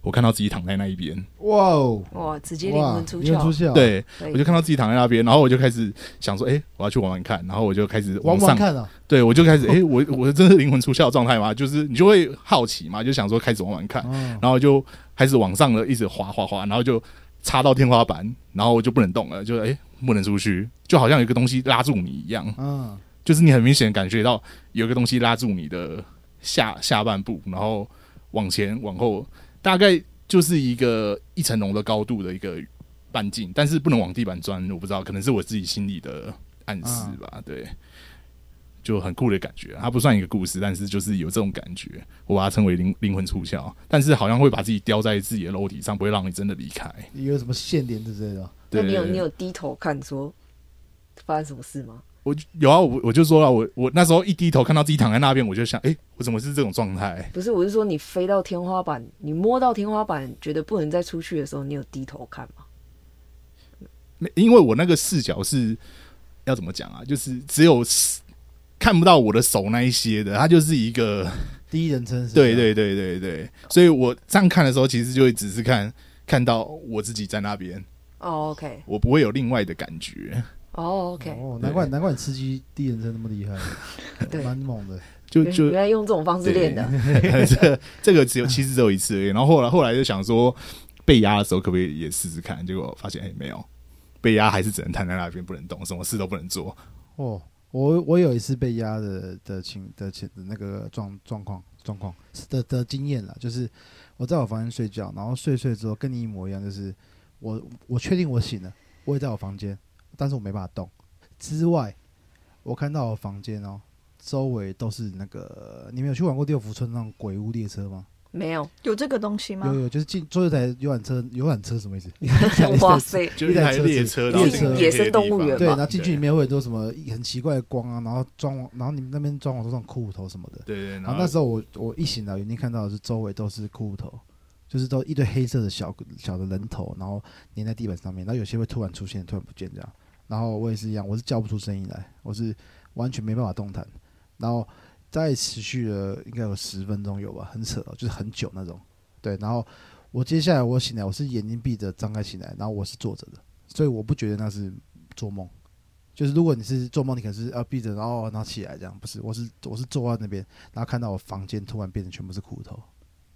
我看到自己躺在那一边。哇哦，哇，直接灵，魂出窍，对，我就看到自己躺在那边，然后我就开始想说，哎、我要去玩玩看，然后我就开始玩往上，玩看啊，对我就开始，哎、我 我真的灵魂出窍的状态吗？就是你就会好奇嘛，就想说开始玩玩看，嗯，然后就开始往上了，一直滑滑滑，然后就插到天花板，然后我就不能动了，就哎、不能出去，就好像有一个东西拉住你一样，嗯，就是你很明显感觉到有一个东西拉住你的下下半部，然后往前往后，大概就是一个一层楼的高度的一个半径，但是不能往地板钻，我不知道，可能是我自己心里的暗示吧，对。就很酷的感觉，它不算一个故事，但是就是有这种感觉，我把它称为灵灵魂出窍，但是好像会把自己雕在自己的楼体上，不会让你真的离开。有什么线点之类的？对你有你有低头看说发生什么事吗？我有啊，我我就说了，我我那时候一低头看到自己躺在那边，我就想，哎、我怎么是这种状态？不是，我是说你飞到天花板，你摸到天花板，觉得不能再出去的时候，你有低头看吗？没因为我那个视角是要怎么讲啊？就是只有看不到我的手那一些的，它就是一个 第一人称对对对对对，所以我这样看的时候，其实就会只是看看到我自己在那边，哦，OK，我不会有另外的感觉。哦，OK，哦，难怪难怪你吃鸡第一人称那么厉害，对，蛮猛的。就就原来用这种方式练的，这个这个只有其实只有一次而已。然后后来后来就想说，被压的时候可不可以也试试看？结果发现哎、没有，被压还是只能瘫在那边不能动，什么事都不能做。哦，我我有一次被压的的情的情的那个状状况状况的的经验了，就是我在我房间睡觉，然后睡睡之后跟你一模一样，就是我我确定我醒了，我也在我房间，但是我没办法动。之外，我看到我房间哦，周围都是那个，你们有去玩过六福村那种鬼屋列车吗？没有，有这个东西吗有？有，就是进坐一台游览车，游览车什么意思？哇塞，就是一台列车，然后列车野生动物园对，然后进去里面会有很多什么很奇怪的光啊，然后装潢，然后你们那边装潢都是那种骷髅头什么的。对对，然然后那时候我我一醒来，眼睛看到的是周围都是骷髅头，就是都一堆黑色的小小的人头，然后粘在地板上面，然后有些会突然出现，突然不见这样。然后我也是一样，我是叫不出声音来，我是完全没办法动弹，然后再持续了应该有十分钟有吧，很扯，就是很久那种。对，然后我接下来我醒来，我是眼睛闭着张开醒来，然后我是坐着的，所以我不觉得那是做梦。就是如果你是做梦，你可能是要闭着，然后然后起来这样，不是，我是我是坐在那边，然后看到我房间突然变成全部是骨头，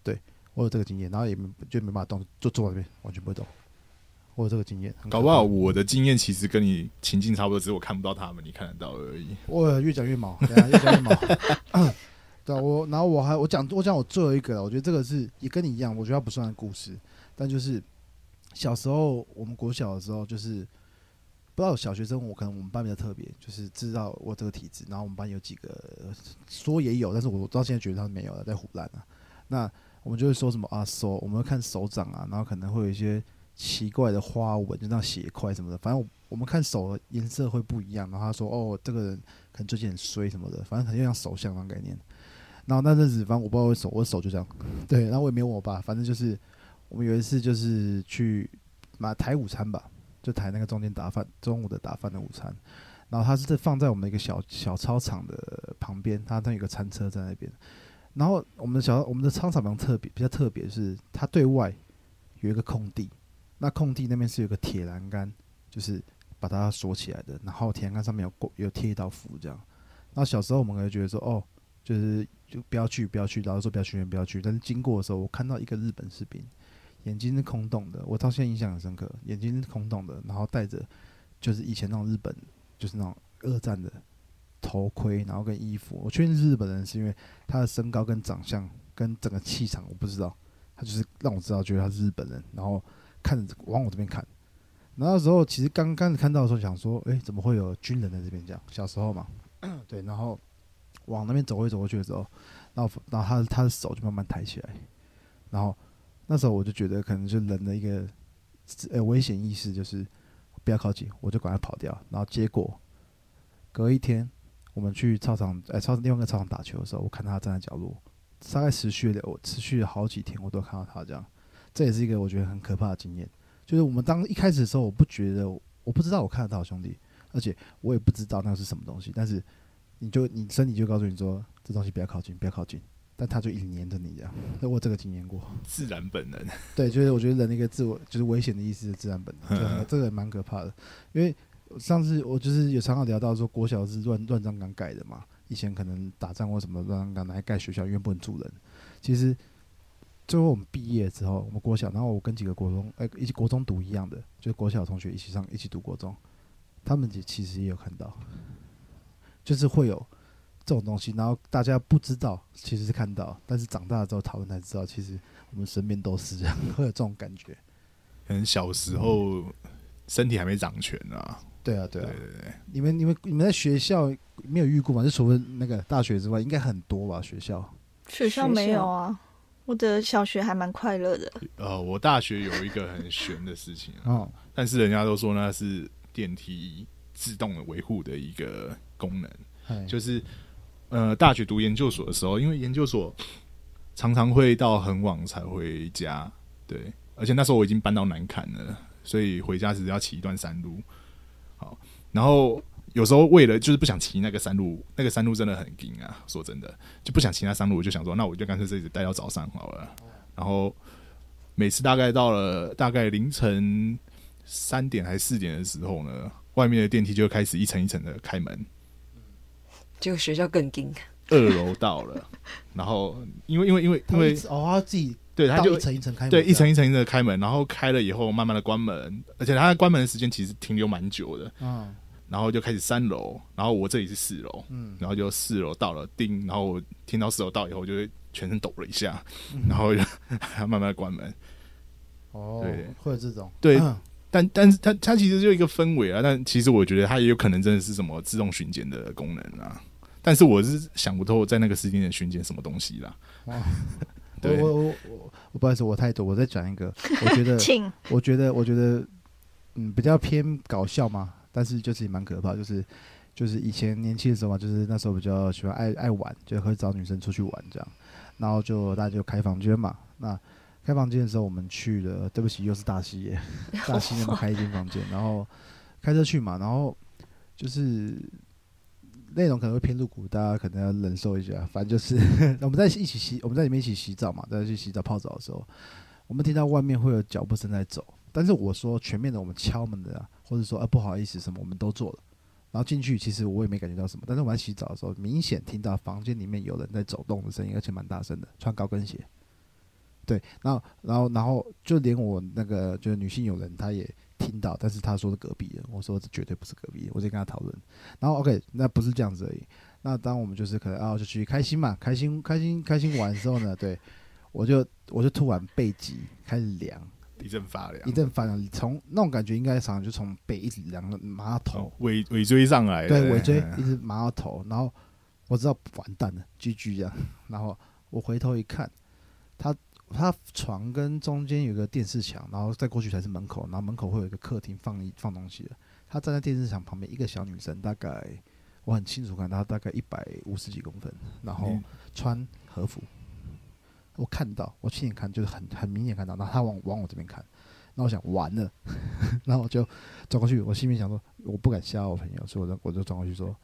对我有这个经验，然后也没就没办法动，就坐在那边完全不会动，我有这个经验，搞不好我的经验其实跟你情境差不多，只是我看不到他们，你看得到而已。我越讲越毛，对啊，越讲越毛。对啊，我然后我还我讲我讲我最后一个了，我觉得这个是也跟你一样，我觉得它不算故事，但就是小时候我们国小的时候，就是不知道小学生，我可能我们班比较特别，就是知道我这个体质，然后我们班有几个呃说也有，但是我到现在觉得他们没有了，在胡乱啊。那我们就会说什么啊手，我们会看手掌啊，然后可能会有一些奇怪的花纹，就那样血块什么的。反正我我们看手的颜色会不一样，然后他说哦，这个人可能最近很衰什么的，反正很像手相那概念。然后那阵子，反正我不知道为手，我手就这样，对，然后我也没问我爸，反正就是我们有一次就是去买台午餐吧，就台那个中间打饭，中午的打饭的午餐。然后他是在放在我们一个小小操场的旁边，他那有个餐车在那边。然后我们的小我们的操场比较特别，比较特别是它对外有一个空地，那空地那边是有个铁栏杆，就是把它锁起来的。然后铁栏杆上面有过有贴一道符这样。然后小时候我们可能觉得说，哦，就是就不要去，不要去，老师说不要去，不要去。但是经过的时候，我看到一个日本士兵，眼睛是空洞的，我到现在印象很深刻，眼睛是空洞的，然后戴着就是以前那种日本。就是那种二战的头盔，然后跟衣服。我确定是日本人，是因为他的身高跟长相跟整个气场，我不知道。他就是让我知道，觉得他是日本人，然后看着往我这边看。然后时候其实刚刚看到的时候，想说，哎，怎么会有军人在这边？这样小时候嘛，对。然后往那边走一走过去的时候，然后然后他他的手就慢慢抬起来。然后那时候我就觉得，可能就人的一个呃危险意识就是。不要靠近，我就赶快跑掉。然后结果隔一天，我们去操场，哎，操场另外一个操场打球的时候，我看到他站在角落，大概持续了我持续了好几天，我都看到他这样。这也是一个我觉得很可怕的经验。就是我们当一开始的时候，我不觉得，我不知道我看得到兄弟，而且我也不知道那是什么东西。但是你就你身体就告诉你说，这东西不要靠近，不要靠近。但他就一直黏着你这样，那我这个经验过。自然本能。对，就是我觉得人的一个自我，就是危险的意思是自然本能，这个蛮可怕的。因为上次我就是有常常聊到说，国小是乱乱葬岗盖的嘛，以前可能打仗或什么乱葬岗来盖学校，因为不能住人。其实最后我们毕业之后，我们国小，然后我跟几个国中，哎，一起国中读一样的，就是国小同学一起上，一起读国中，他们也其实也有看到，就是会有。这种东西，然后大家不知道，其实是看到，但是长大了之后讨论才知道，其实我们身边都是这样，会有这种感觉。可能小时候身体还没长全啊。对啊，对啊，对对对。你们、你们、你们在学校没有遇过吗？就除了那个大学之外，应该很多吧？学校？学校没有啊。我的小学还蛮快乐的。呃，我大学有一个很悬的事情啊，但是人家都说那是电梯自动的维护的一个功能，就是。呃，大学读研究所的时候，因为研究所常常会到很晚才回家，对，而且那时候我已经搬到南坎了，所以回家只是要骑一段山路。好，然后有时候为了就是不想骑那个山路，那个山路真的很近啊，说真的。就不想骑那山路，我就想说，那我就干脆这里待到早上好了。然后每次大概到了大概凌晨三点还是四点的时候呢，外面的电梯就开始一层一层的开门。结果学校更惊，二楼到了，然后因为因为因为因为哦，他自己对他就一层一层开门，对一层一层一层的开门，然后开了以后慢慢的关门，而且他关门的时间其实停留蛮久的，嗯，然后就开始三楼，然后我这里是四楼，嗯，然后就四楼到了，叮，然后我听到四楼到以后，就会全身抖了一下，然后还要 慢慢关门，哦，对，会有这种。对，但但是它它其实就一个氛围啊，但其实我觉得它也有可能真的是什么自动巡检的功能啊。但是我是想不透在那个时间点巡检什么东西啦。对。我我我不好意思，我太多，我再讲一个。我觉得，我觉得，我觉得，嗯，比较偏搞笑嘛，但是就是也蛮可怕，就是就是以前年轻的时候嘛，就是那时候比较喜欢爱爱玩，就会找女生出去玩这样，然后就大家就开房间嘛。那开房间的时候，我们去了，对不起，又是大西耶，大西那边开一间房间，然后开车去嘛，然后就是。内容可能会偏露骨，大家可能要忍受一下。反正就是 我们在一起洗，我们在里面一起洗澡嘛，在去洗澡泡澡的时候，我们听到外面会有脚步声在走。但是我说全面的，我们敲门的，啊或者说啊不好意思什么，我们都做了。然后进去，其实我也没感觉到什么。但是我在洗澡的时候，明显听到房间里面有人在走动的声音，而且蛮大声的，穿高跟鞋。对，然后然后然后就连我那个就是女性友人，她也。听到，但是他说是隔壁的，我说这绝对不是隔壁，我就跟他讨论。然后 OK，那不是这样子而已。那当我们就是可能啊，就去开心嘛，开心开心开心玩的时候呢，对我就我就突然背脊开始凉，一阵发凉，一阵发凉，从那种感觉应该常常就从背一直凉到麻头，尾尾椎上来，对尾椎一直麻到头，然后我知道完蛋了，居居这样，然后我回头一看，他他床跟中间有个电视墙，然后再过去才是门口，然后门口会有一个客厅放一放东西的。他站在电视墙旁边，一个小女生，大概我很清楚看她大概一百五十几公分，然后嗯穿和服。我看到，我亲眼看，就是很很明显看到，然后他往往我这边看，那我想完了，然后我就转过去，我心里想说，我不敢吓我朋友，所以我就我就转过去说，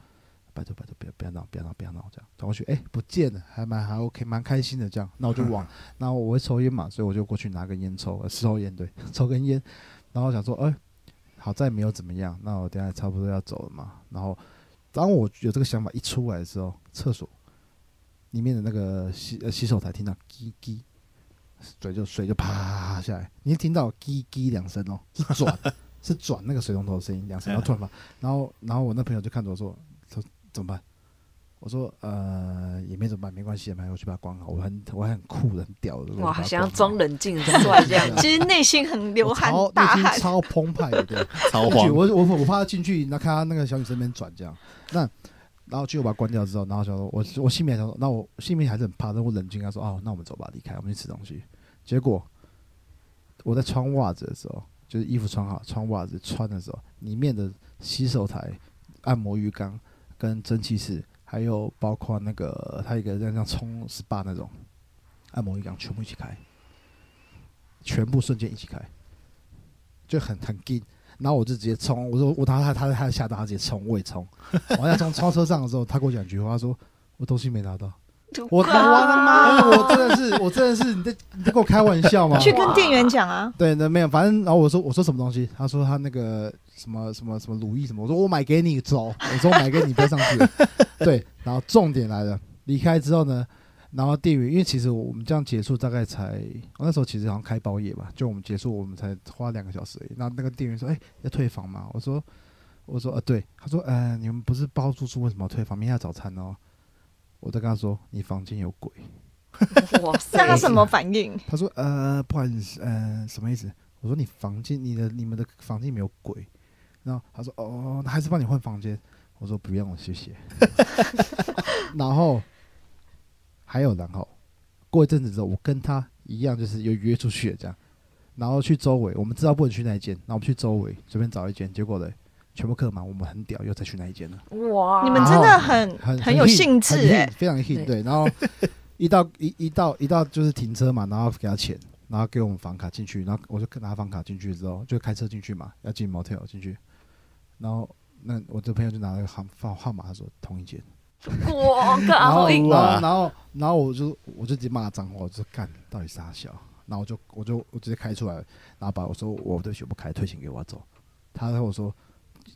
拜托拜托，不要不要闹，不要闹，不要闹，这样转过去，哎、不见了，还蛮还 OK，蛮开心的这样。那我就往，那我会抽烟嘛，所以我就过去拿根烟抽，呃抽烟对，抽根烟，然后想说，哎、好在没有怎么样，那我等一下差不多要走了嘛。然后当我有这个想法一出来的时候，厕所里面的那个洗呃洗手台听到叽叽，水就水就啪下来，你听到叽叽两声哦，是转是转那个水龙头的声音两声，然后突然发，然后然后我那朋友就看着我说说怎么办？我说呃也没怎么办，没关系，买回去把它关好。我很我还很酷的很屌的，哇，它想要装冷静很帅这样 其实内心很流汗大汗，超澎湃的，对。超我我我怕他进去，那看他那个小女生那边转这样，那然后就把它关掉之后，然后想说，我我心里面想说，那我心里面还是很怕，但我冷静跟他说，哦，那我们走吧，离开，我们去吃东西。结果我在穿袜子的时候，就是衣服穿好，穿袜子穿的时候，里面的洗手台、按摩浴缸跟蒸汽室，还有包括那个它有一个像像冲 SPA 那种按摩浴缸，全部一起开，全部瞬间一起开，就很很劲。然后我就直接冲，我说我他他他他吓到，他直接冲，我也冲。我要冲冲车上的时候，他跟我讲一句话，他说我东西没拿到。我他我的妈，我真的是我真的是你在你在跟我开玩笑吗？去跟店员讲啊，对，那没有，反正然后我说我说什么东西，他说他那个什么什么什么如意什么，我说我买给你走，我说我买给你，不要上去了。对，然后重点来了，离开之后呢，然后店员因为其实我们这样结束大概才，我那时候其实好像开包夜吧，就我们结束我们才花两个小时而已。那那个店员说，哎、要退房吗？我说我说呃对，他说呃你们不是包住宿，为什么要退房？明天要早餐哦。我再跟他说，你房间有鬼。哇塞，他什么反应？他说：“呃，不好意思，呃，什么意思？”我说：“你房间，你的你们的房间没有鬼。”然后他说：“哦，还是帮你换房间。”我说：“不用了，谢谢。”然后还有然后过一阵子之后，我跟他一样，就是又约出去了这样，然后去周围，我们知道不能去那一间，然后我们去周围随便找一间，结果呢，全部客满，我们很屌，又再去那一间了。哇，你们真的很很很有兴致哎，非常 hit 对对。然后一到一一到一到就是停车嘛，然后给他钱，然后给我们房卡进去，然后我就拿房卡进去之后就开车进去嘛，要进 motel 进去，然后那我这朋友就拿了个号号号码，他说同一间，哇，然后靠！然哇后然后然后我就我就直接骂脏话，我就说干到底傻笑，然后我就我就我直接开出来，然后把我说我对不起我不开，退钱给我走，他跟我说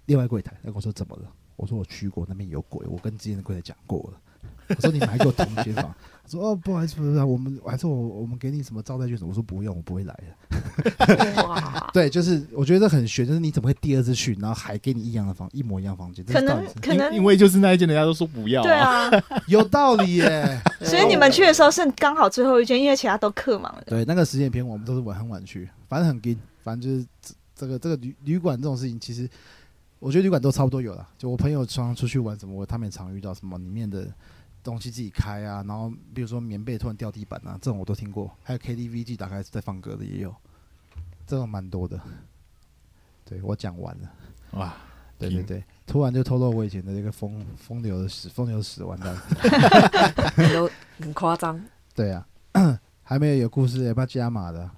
另外柜台，他跟我说怎么了？我说我去过那边有鬼，我跟之前的柜台讲过了。我说你买给我同间房？他说哦不好意思，不是我们还是我我们给你什么招待券什么？我说不用，我不会来的。哇，对，就是我觉得很悬，就是你怎么会第二次去，然后还给你一样的房一模一样房间？可能可能因因为就是那一间人家都说不要，对，啊，有道理耶。所以你们去的时候是刚好最后一间，因为其他都客满了。对，那个时间偏晚，我们都是晚很晚去，反正很紧，反正就是这这个这个旅旅馆这种事情，其实我觉得旅馆都差不多有了。就我朋友常常出去玩什么，我他们也常遇到什么里面的东西自己开啊，然后比如说棉被突然掉地板啊，这种我都听过。还有 KTV 机打开在放歌的也有，这种蛮多的。对我讲完了，哇，对对对，突然就透露我以前的这个风风流的史，风流的史，完蛋。你都很夸张。对啊，还没有有故事，要不要加码的？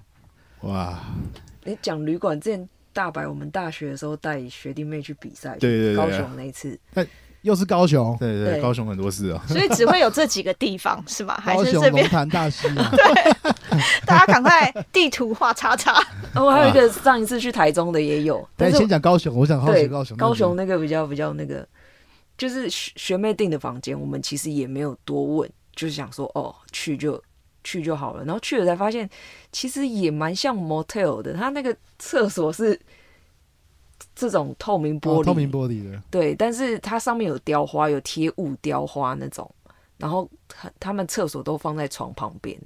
哇，你讲旅馆之前，大白我们大学的时候带学弟妹去比赛，对对对高雄那一次，又是高雄，对对，对。高雄很多事啊，所以只会有这几个地方 是吗？还高雄龙是这边？潭大溪啊，大家赶快地图画叉叉？哦，还有一个上一次去台中的也有，但对，是先讲高雄，我想好对奇高雄，高雄那个比较比较那个，就是学学妹订的房间，我们其实也没有多问，就是想说哦去就去就好了，然后去了才发现，其实也蛮像 motel 的，他那个厕所是这种透明玻璃，哦透明玻璃的，对，但是它上面有雕花，有贴雾雕花那种，然后他他们厕所都放在床旁边，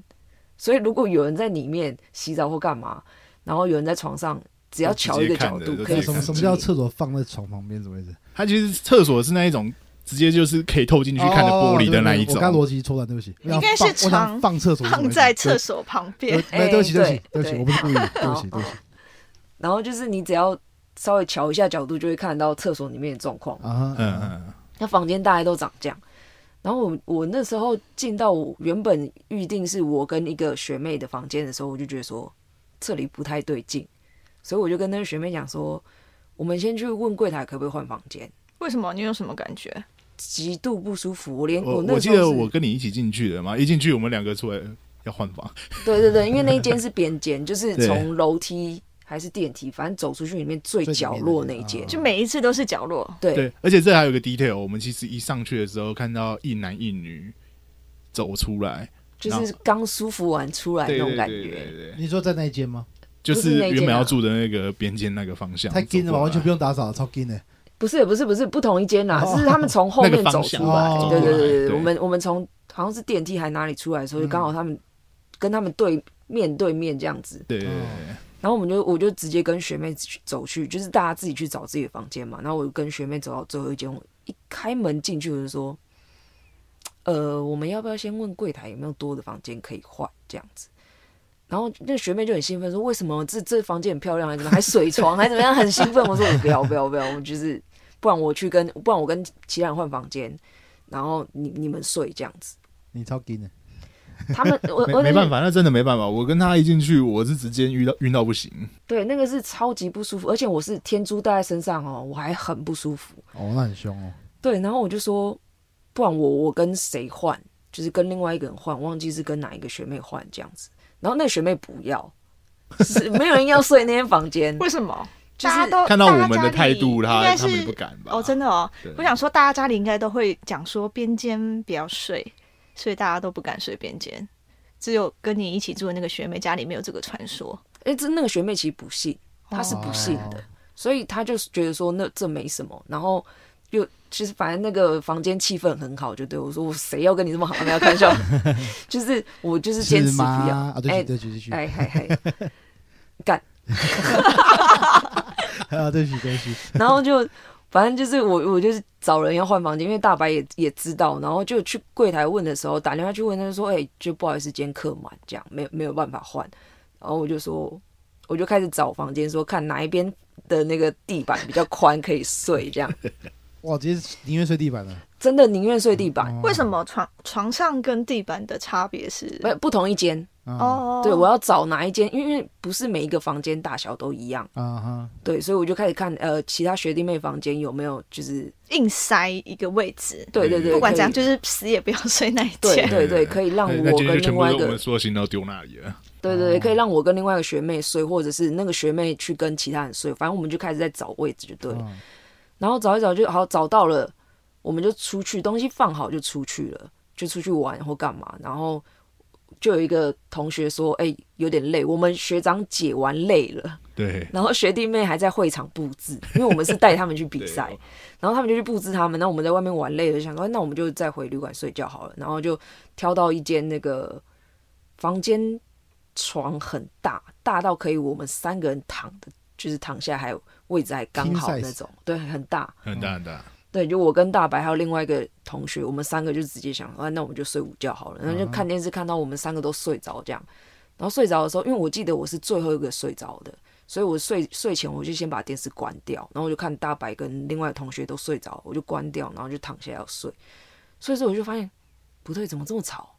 所以如果有人在里面洗澡或干嘛，然后有人在床上，只要瞧一个角度可以什么什么叫厕所放在床旁边？什么意思？它其实厕所是那一种直接就是可以透进去看的玻璃的那一种。我刚逻辑错了，对不起。应该是床放厕所，放在厕所旁边对。对对不起，对不起，哎对不起，我不是故意的，对不起，对不起然后就是你只要稍微瞧一下角度，就会看到厕所里面的状况。啊。嗯嗯，那房间大概都长这样。然后我我那时候进到我原本预定是我跟一个学妹的房间的时候，我就觉得说这里不太对劲，所以我就跟那个学妹讲说，我们先去问柜台可不可以换房间。为什么？你有什么感觉？极度不舒服，我连我那我记得我跟你一起进去的嘛，一进去我们两个出来要换房，对对对，因为那一间是边间，就是从楼梯还是电梯，反正走出去里面最角落那一间就每一次都是角落。对对，而且这还有个 detail，我们其实一上去的时候看到一男一女走出来，就是刚舒服完出来那对种感觉。对，你说在那一间吗？就是原本要住的那个边间那个方向，太近了吧，走过来完全不用打扫，超近的。不是不是不是不同一间啦，哦是他们从后面走出来。哦对对对对对对，我们我们从好像是电梯还哪里出来的时候，就刚好他们跟他们对面对面这样子。对然后我们就我就直接跟学妹走去，就是大家自己去找自己的房间嘛。然后我跟学妹走到最后一间，我一开门进去我就说，呃，我们要不要先问柜台有没有多的房间可以换这样子？然后那学妹就很兴奋说：“为什么这这房间很漂亮，还怎么还水床，还怎么样？”很兴奋。我说：“我不要不要不要，我们就是不然我去跟不然我跟其他人换房间，然后你你们睡这样子。你超近的，” 他们我我没没办法，那真的没办法。我跟他一进去，我是直接晕到晕到不行。对，那个是超级不舒服，而且我是天珠戴在身上哦，我还很不舒服。哦，那很凶哦。对，然后我就说，不然我我跟谁换，就是跟另外一个人换，忘记是跟哪一个学妹换这样子。然后那个学妹不要，是没有人要睡那间房间，为什么？就是大家都看到我们的态度，应他他们不敢吧？哦，真的哦。我想说，大家家里应该都会讲说边间不要睡，所以大家都不敢睡边间。只有跟你一起住的那个学妹家里没有这个传说。哎，这那个学妹其实不信，她是不信的，哦所以她就觉得说那这没什么，然后就其实反正那个房间气氛很好，就对我说我谁要跟你这么好？没有开玩笑，就是我就是坚持不？要，啊，对对不起，对，哎嗨嗨，干。啊，对不起，对不起。然后就反正就是我我就是找人要换房间，因为大白也也知道，然后就去柜台问的时候打电话去问，他就说：“哎、就不好意思，今天客满，这样没有没有办法换。”然后我就说，我就开始找房间，说看哪一边的那个地板比较宽，可以睡这样。哇，直接宁愿睡地板了。真的宁愿睡地板，哦为什么床床上跟地板的差别是？不、不同一间。哦哦，对，我要找哪一间，因为不是每一个房间大小都一样，啊哈，对，所以我就开始看呃其他学弟妹房间有没有就是硬塞一个位置，对对对，不管怎样，就是死也不要睡那一对间。对对，可以让我跟另外一个们所有行丢那里了。对对对，可以让我跟另外一个学妹睡，或者是那个学妹去跟其他人睡，反正我们就开始在找位置就对然后找一找就好找到了，我们就出去，东西放好就出去了，就出去玩或干嘛。然后就有一个同学说：“哎、有点累。”我们学长解完累了，对，然后学弟妹还在会场布置，因为我们是带他们去比赛。对，然后他们就去布置他们，那我们在外面玩累了，想说哎那我们就再回旅馆睡觉好了，然后就挑到一间那个房间，床很大，大到可以我们三个人躺的，就是躺下还有位置还刚好那种，对，很大，很大很大。对，就我跟大白还有另外一个同学，我们三个就直接想，啊，那我们就睡午觉好了。然后就看电视看到我们三个都睡着这样，然后睡着的时候，因为我记得我是最后一个睡着的，所以我睡睡前我就先把电视关掉，然后我就看大白跟另外同学都睡着，我就关掉，然后就躺下要睡。所以说我就发现不对，怎么这么吵？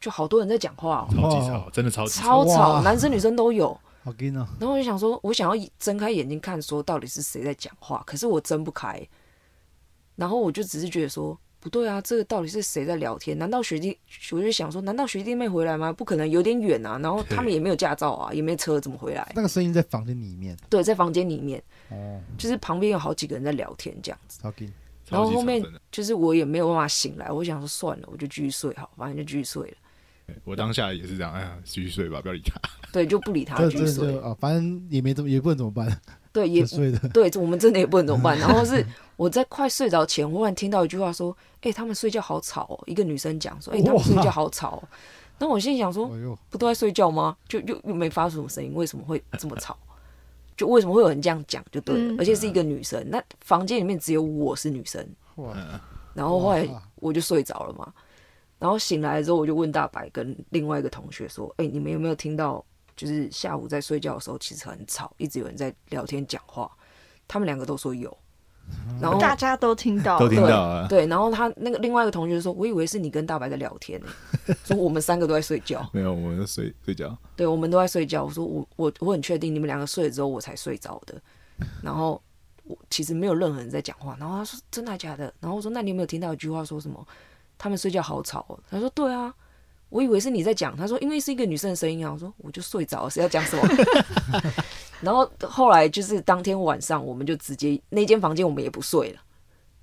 就好多人在讲话、哦，超级吵，真的超级超吵，男生女生都有。好劲哦。然后我就想说，我想要睁开眼睛看，说到底是谁在讲话，可是我睁不开。然后我就只是觉得说，不对啊，这个到底是谁在聊天？难道学弟？我就想说，难道学弟妹回来吗？不可能，有点远啊。然后他们也没有驾照啊，也没车，怎么回来？那个声音在房间里面对，在房间里面，哦，就是旁边有好几个人在聊天这样子。然后后面就是我也没有办法醒来，我想说算了，我就继续睡好，反正就继续睡了。我当下也是这样，哎呀，继续睡吧，不要理他。对，就不理他，这继续睡。啊，反正也没怎么，也不能怎么办，对，也就睡的。对，我们真的也不能怎么办。然后是我在快睡着前，忽然听到一句话说：“哎、他们睡觉好吵哦。”一个女生讲说：“哎、他们睡觉好吵、哦。”那我心里想说哎：“呦，不都在睡觉吗？就又又没发出什么声音，为什么会这么吵？就为什么会有人这样讲？就对了，嗯而且是一个女生。那房间里面只有我是女生，哇，然后后来我就睡着了嘛，然后醒来之后我就问大白跟另外一个同学说：“哎、你们有没有听到？就是下午在睡觉的时候，其实很吵，一直有人在聊天讲话。”他们两个都说有，然后大家都听到了，都听到啊，对，然后他那个另外一个同学说：“我以为是你跟大白在聊天呢、说我们三个都在睡觉。”没有，我们在睡睡觉。对，我们都在睡觉。我说我我我很确定你们两个睡了之后我才睡着的。然后我其实没有任何人在讲话。然后他说真的假的？然后我说那你有没有听到一句话说什么？他们睡觉好吵哦。他说对啊，我以为是你在讲。他说因为是一个女生的声音啊。我说我就睡着了，是要讲什么？然后后来就是当天晚上，我们就直接那间房间我们也不睡了，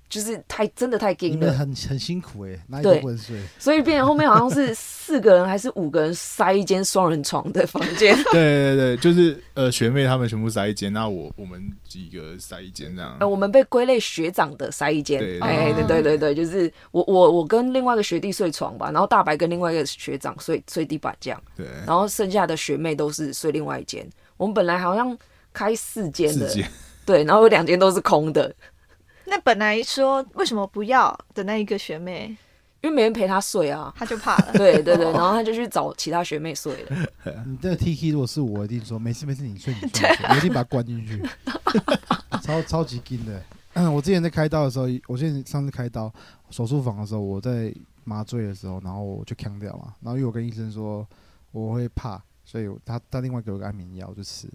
就是太真的太你硬了。们很很辛苦哎，哪里对都不能睡。所以变成后面好像是四个人还是五个人塞一间双人床的房间。对对对，就是呃，学妹他们全部塞一间，那我我们几个塞一间这样。呃，我们被归类学长的塞一间对，哎，对对对对，就是我我我跟另外一个学弟睡床吧，然后大白跟另外一个学长睡睡地板这样，对，然后剩下的学妹都是睡另外一间。我们本来好像开四间的。对，然后有两间都是空的，那本来说为什么不要的那一个学妹，因为没人陪她睡啊。她就怕了。对对对，然后她就去找其他学妹睡了。你这个 T K 如果是我，一定说没事没事，你睡你睡，我一定把它关进去，超超级劲的。嗯我之前在开刀的时候，我之前上次开刀手术房的时候，我在麻醉的时候，然后我就呛掉嘛，然后因为我跟医生说我会怕，所以他他另外给我个安眠药我就吃。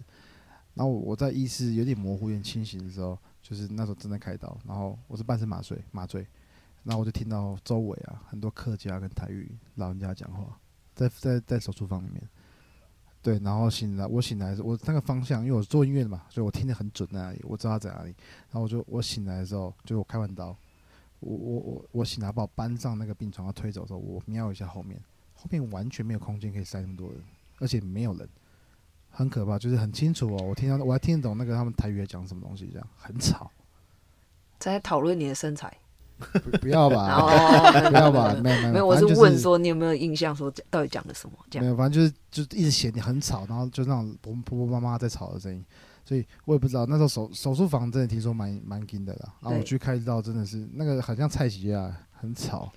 然后我在意识有点模糊、有点清醒的时候，就是那时候正在开刀，然后我是半身麻醉麻醉，然后我就听到周围啊很多客家跟台语老人家讲话，在在在手术房里面。对，然后醒来，我醒来的时候，我那个方向，因为我是做音乐的嘛，所以我听得很准在哪里，我知道他在哪里。然后我就我醒来的时候，就我开完刀，我我我我醒来把我搬上那个病床要推走的时候，我瞄一下后面，后面完全没有空间可以塞那么多人，而且没有人，很可怕，就是很清楚哦，我听到我还听得懂那个他们台语在讲什么东西，这样很吵，在讨论你的身材，不不要吧，哦，不要吧，没有没有没有，我是问说你有没有印象，说到底讲了什么？这样。没有，反正就是就是一直嫌你很吵，然后就那种婆婆婆妈妈在吵的声音，所以我也不知道那时候手手术房真的听说蛮蛮紧的啦，然后我去开刀真的是那个很像菜奇啊，很吵，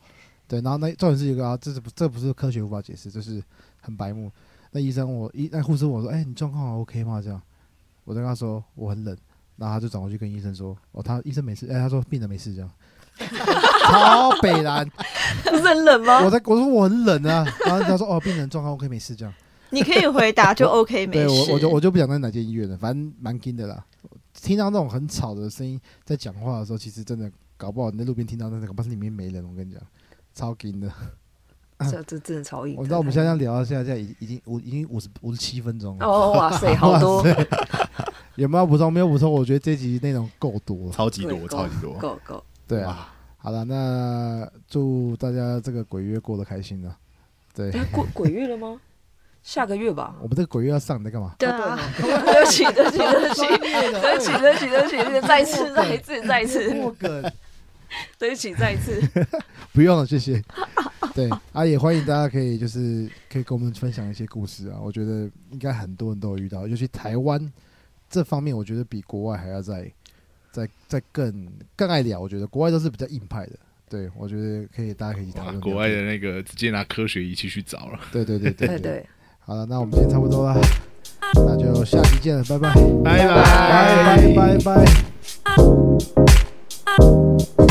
对，然后那重点是一个啊，这是不这不是科学无法解释，就是很白目。那医生我医那护士我说，哎、你状况还 OK 吗？这样，我就跟他说我很冷，然后他就转过去跟医生说，哦，他医生没事，哎、他说病人没事这样。超北蓝，不是很冷吗？我在我说我很冷啊，然后他说哦，病人状况 OK 没事这样。你可以回答就 OK 没对事。我我就我就不想在哪间医院了，反正蛮惊的啦。听到那种很吵的声音在讲话的时候，其实真的搞不好你在路边听到那个，搞不是里面没人。我跟你讲，超惊的。这这真的超硬的。我知道我们现在聊到现在，现在已已经五已经五十五十七分钟了。哦，哇塞，好多，有没有补充？没有补充，我觉得这集内容够多。超级多，超级多。够够。对啊，好了，那祝大家这个鬼月过得开心啊。对，过，鬼鬼月了吗？下个月吧。我们这个鬼月要上，你在干嘛？对啊，对不起，对不起，对不起，对不起，对不起，对不起，对不起，再一次，再一次，再一次。对不起，再一次。不用了，谢谢。对啊，也欢迎大家可以就是可以跟我们分享一些故事啊，我觉得应该很多人都有遇到，尤其台湾这方面，我觉得比国外还要再再再更更爱聊。我觉得国外都是比较硬派的，对我觉得可以大家可以讨，论。国外的那个直接拿科学仪器去找了，对对对对对对，好了，那我们今天差不多了，那就下期见了，拜拜，拜拜拜拜拜。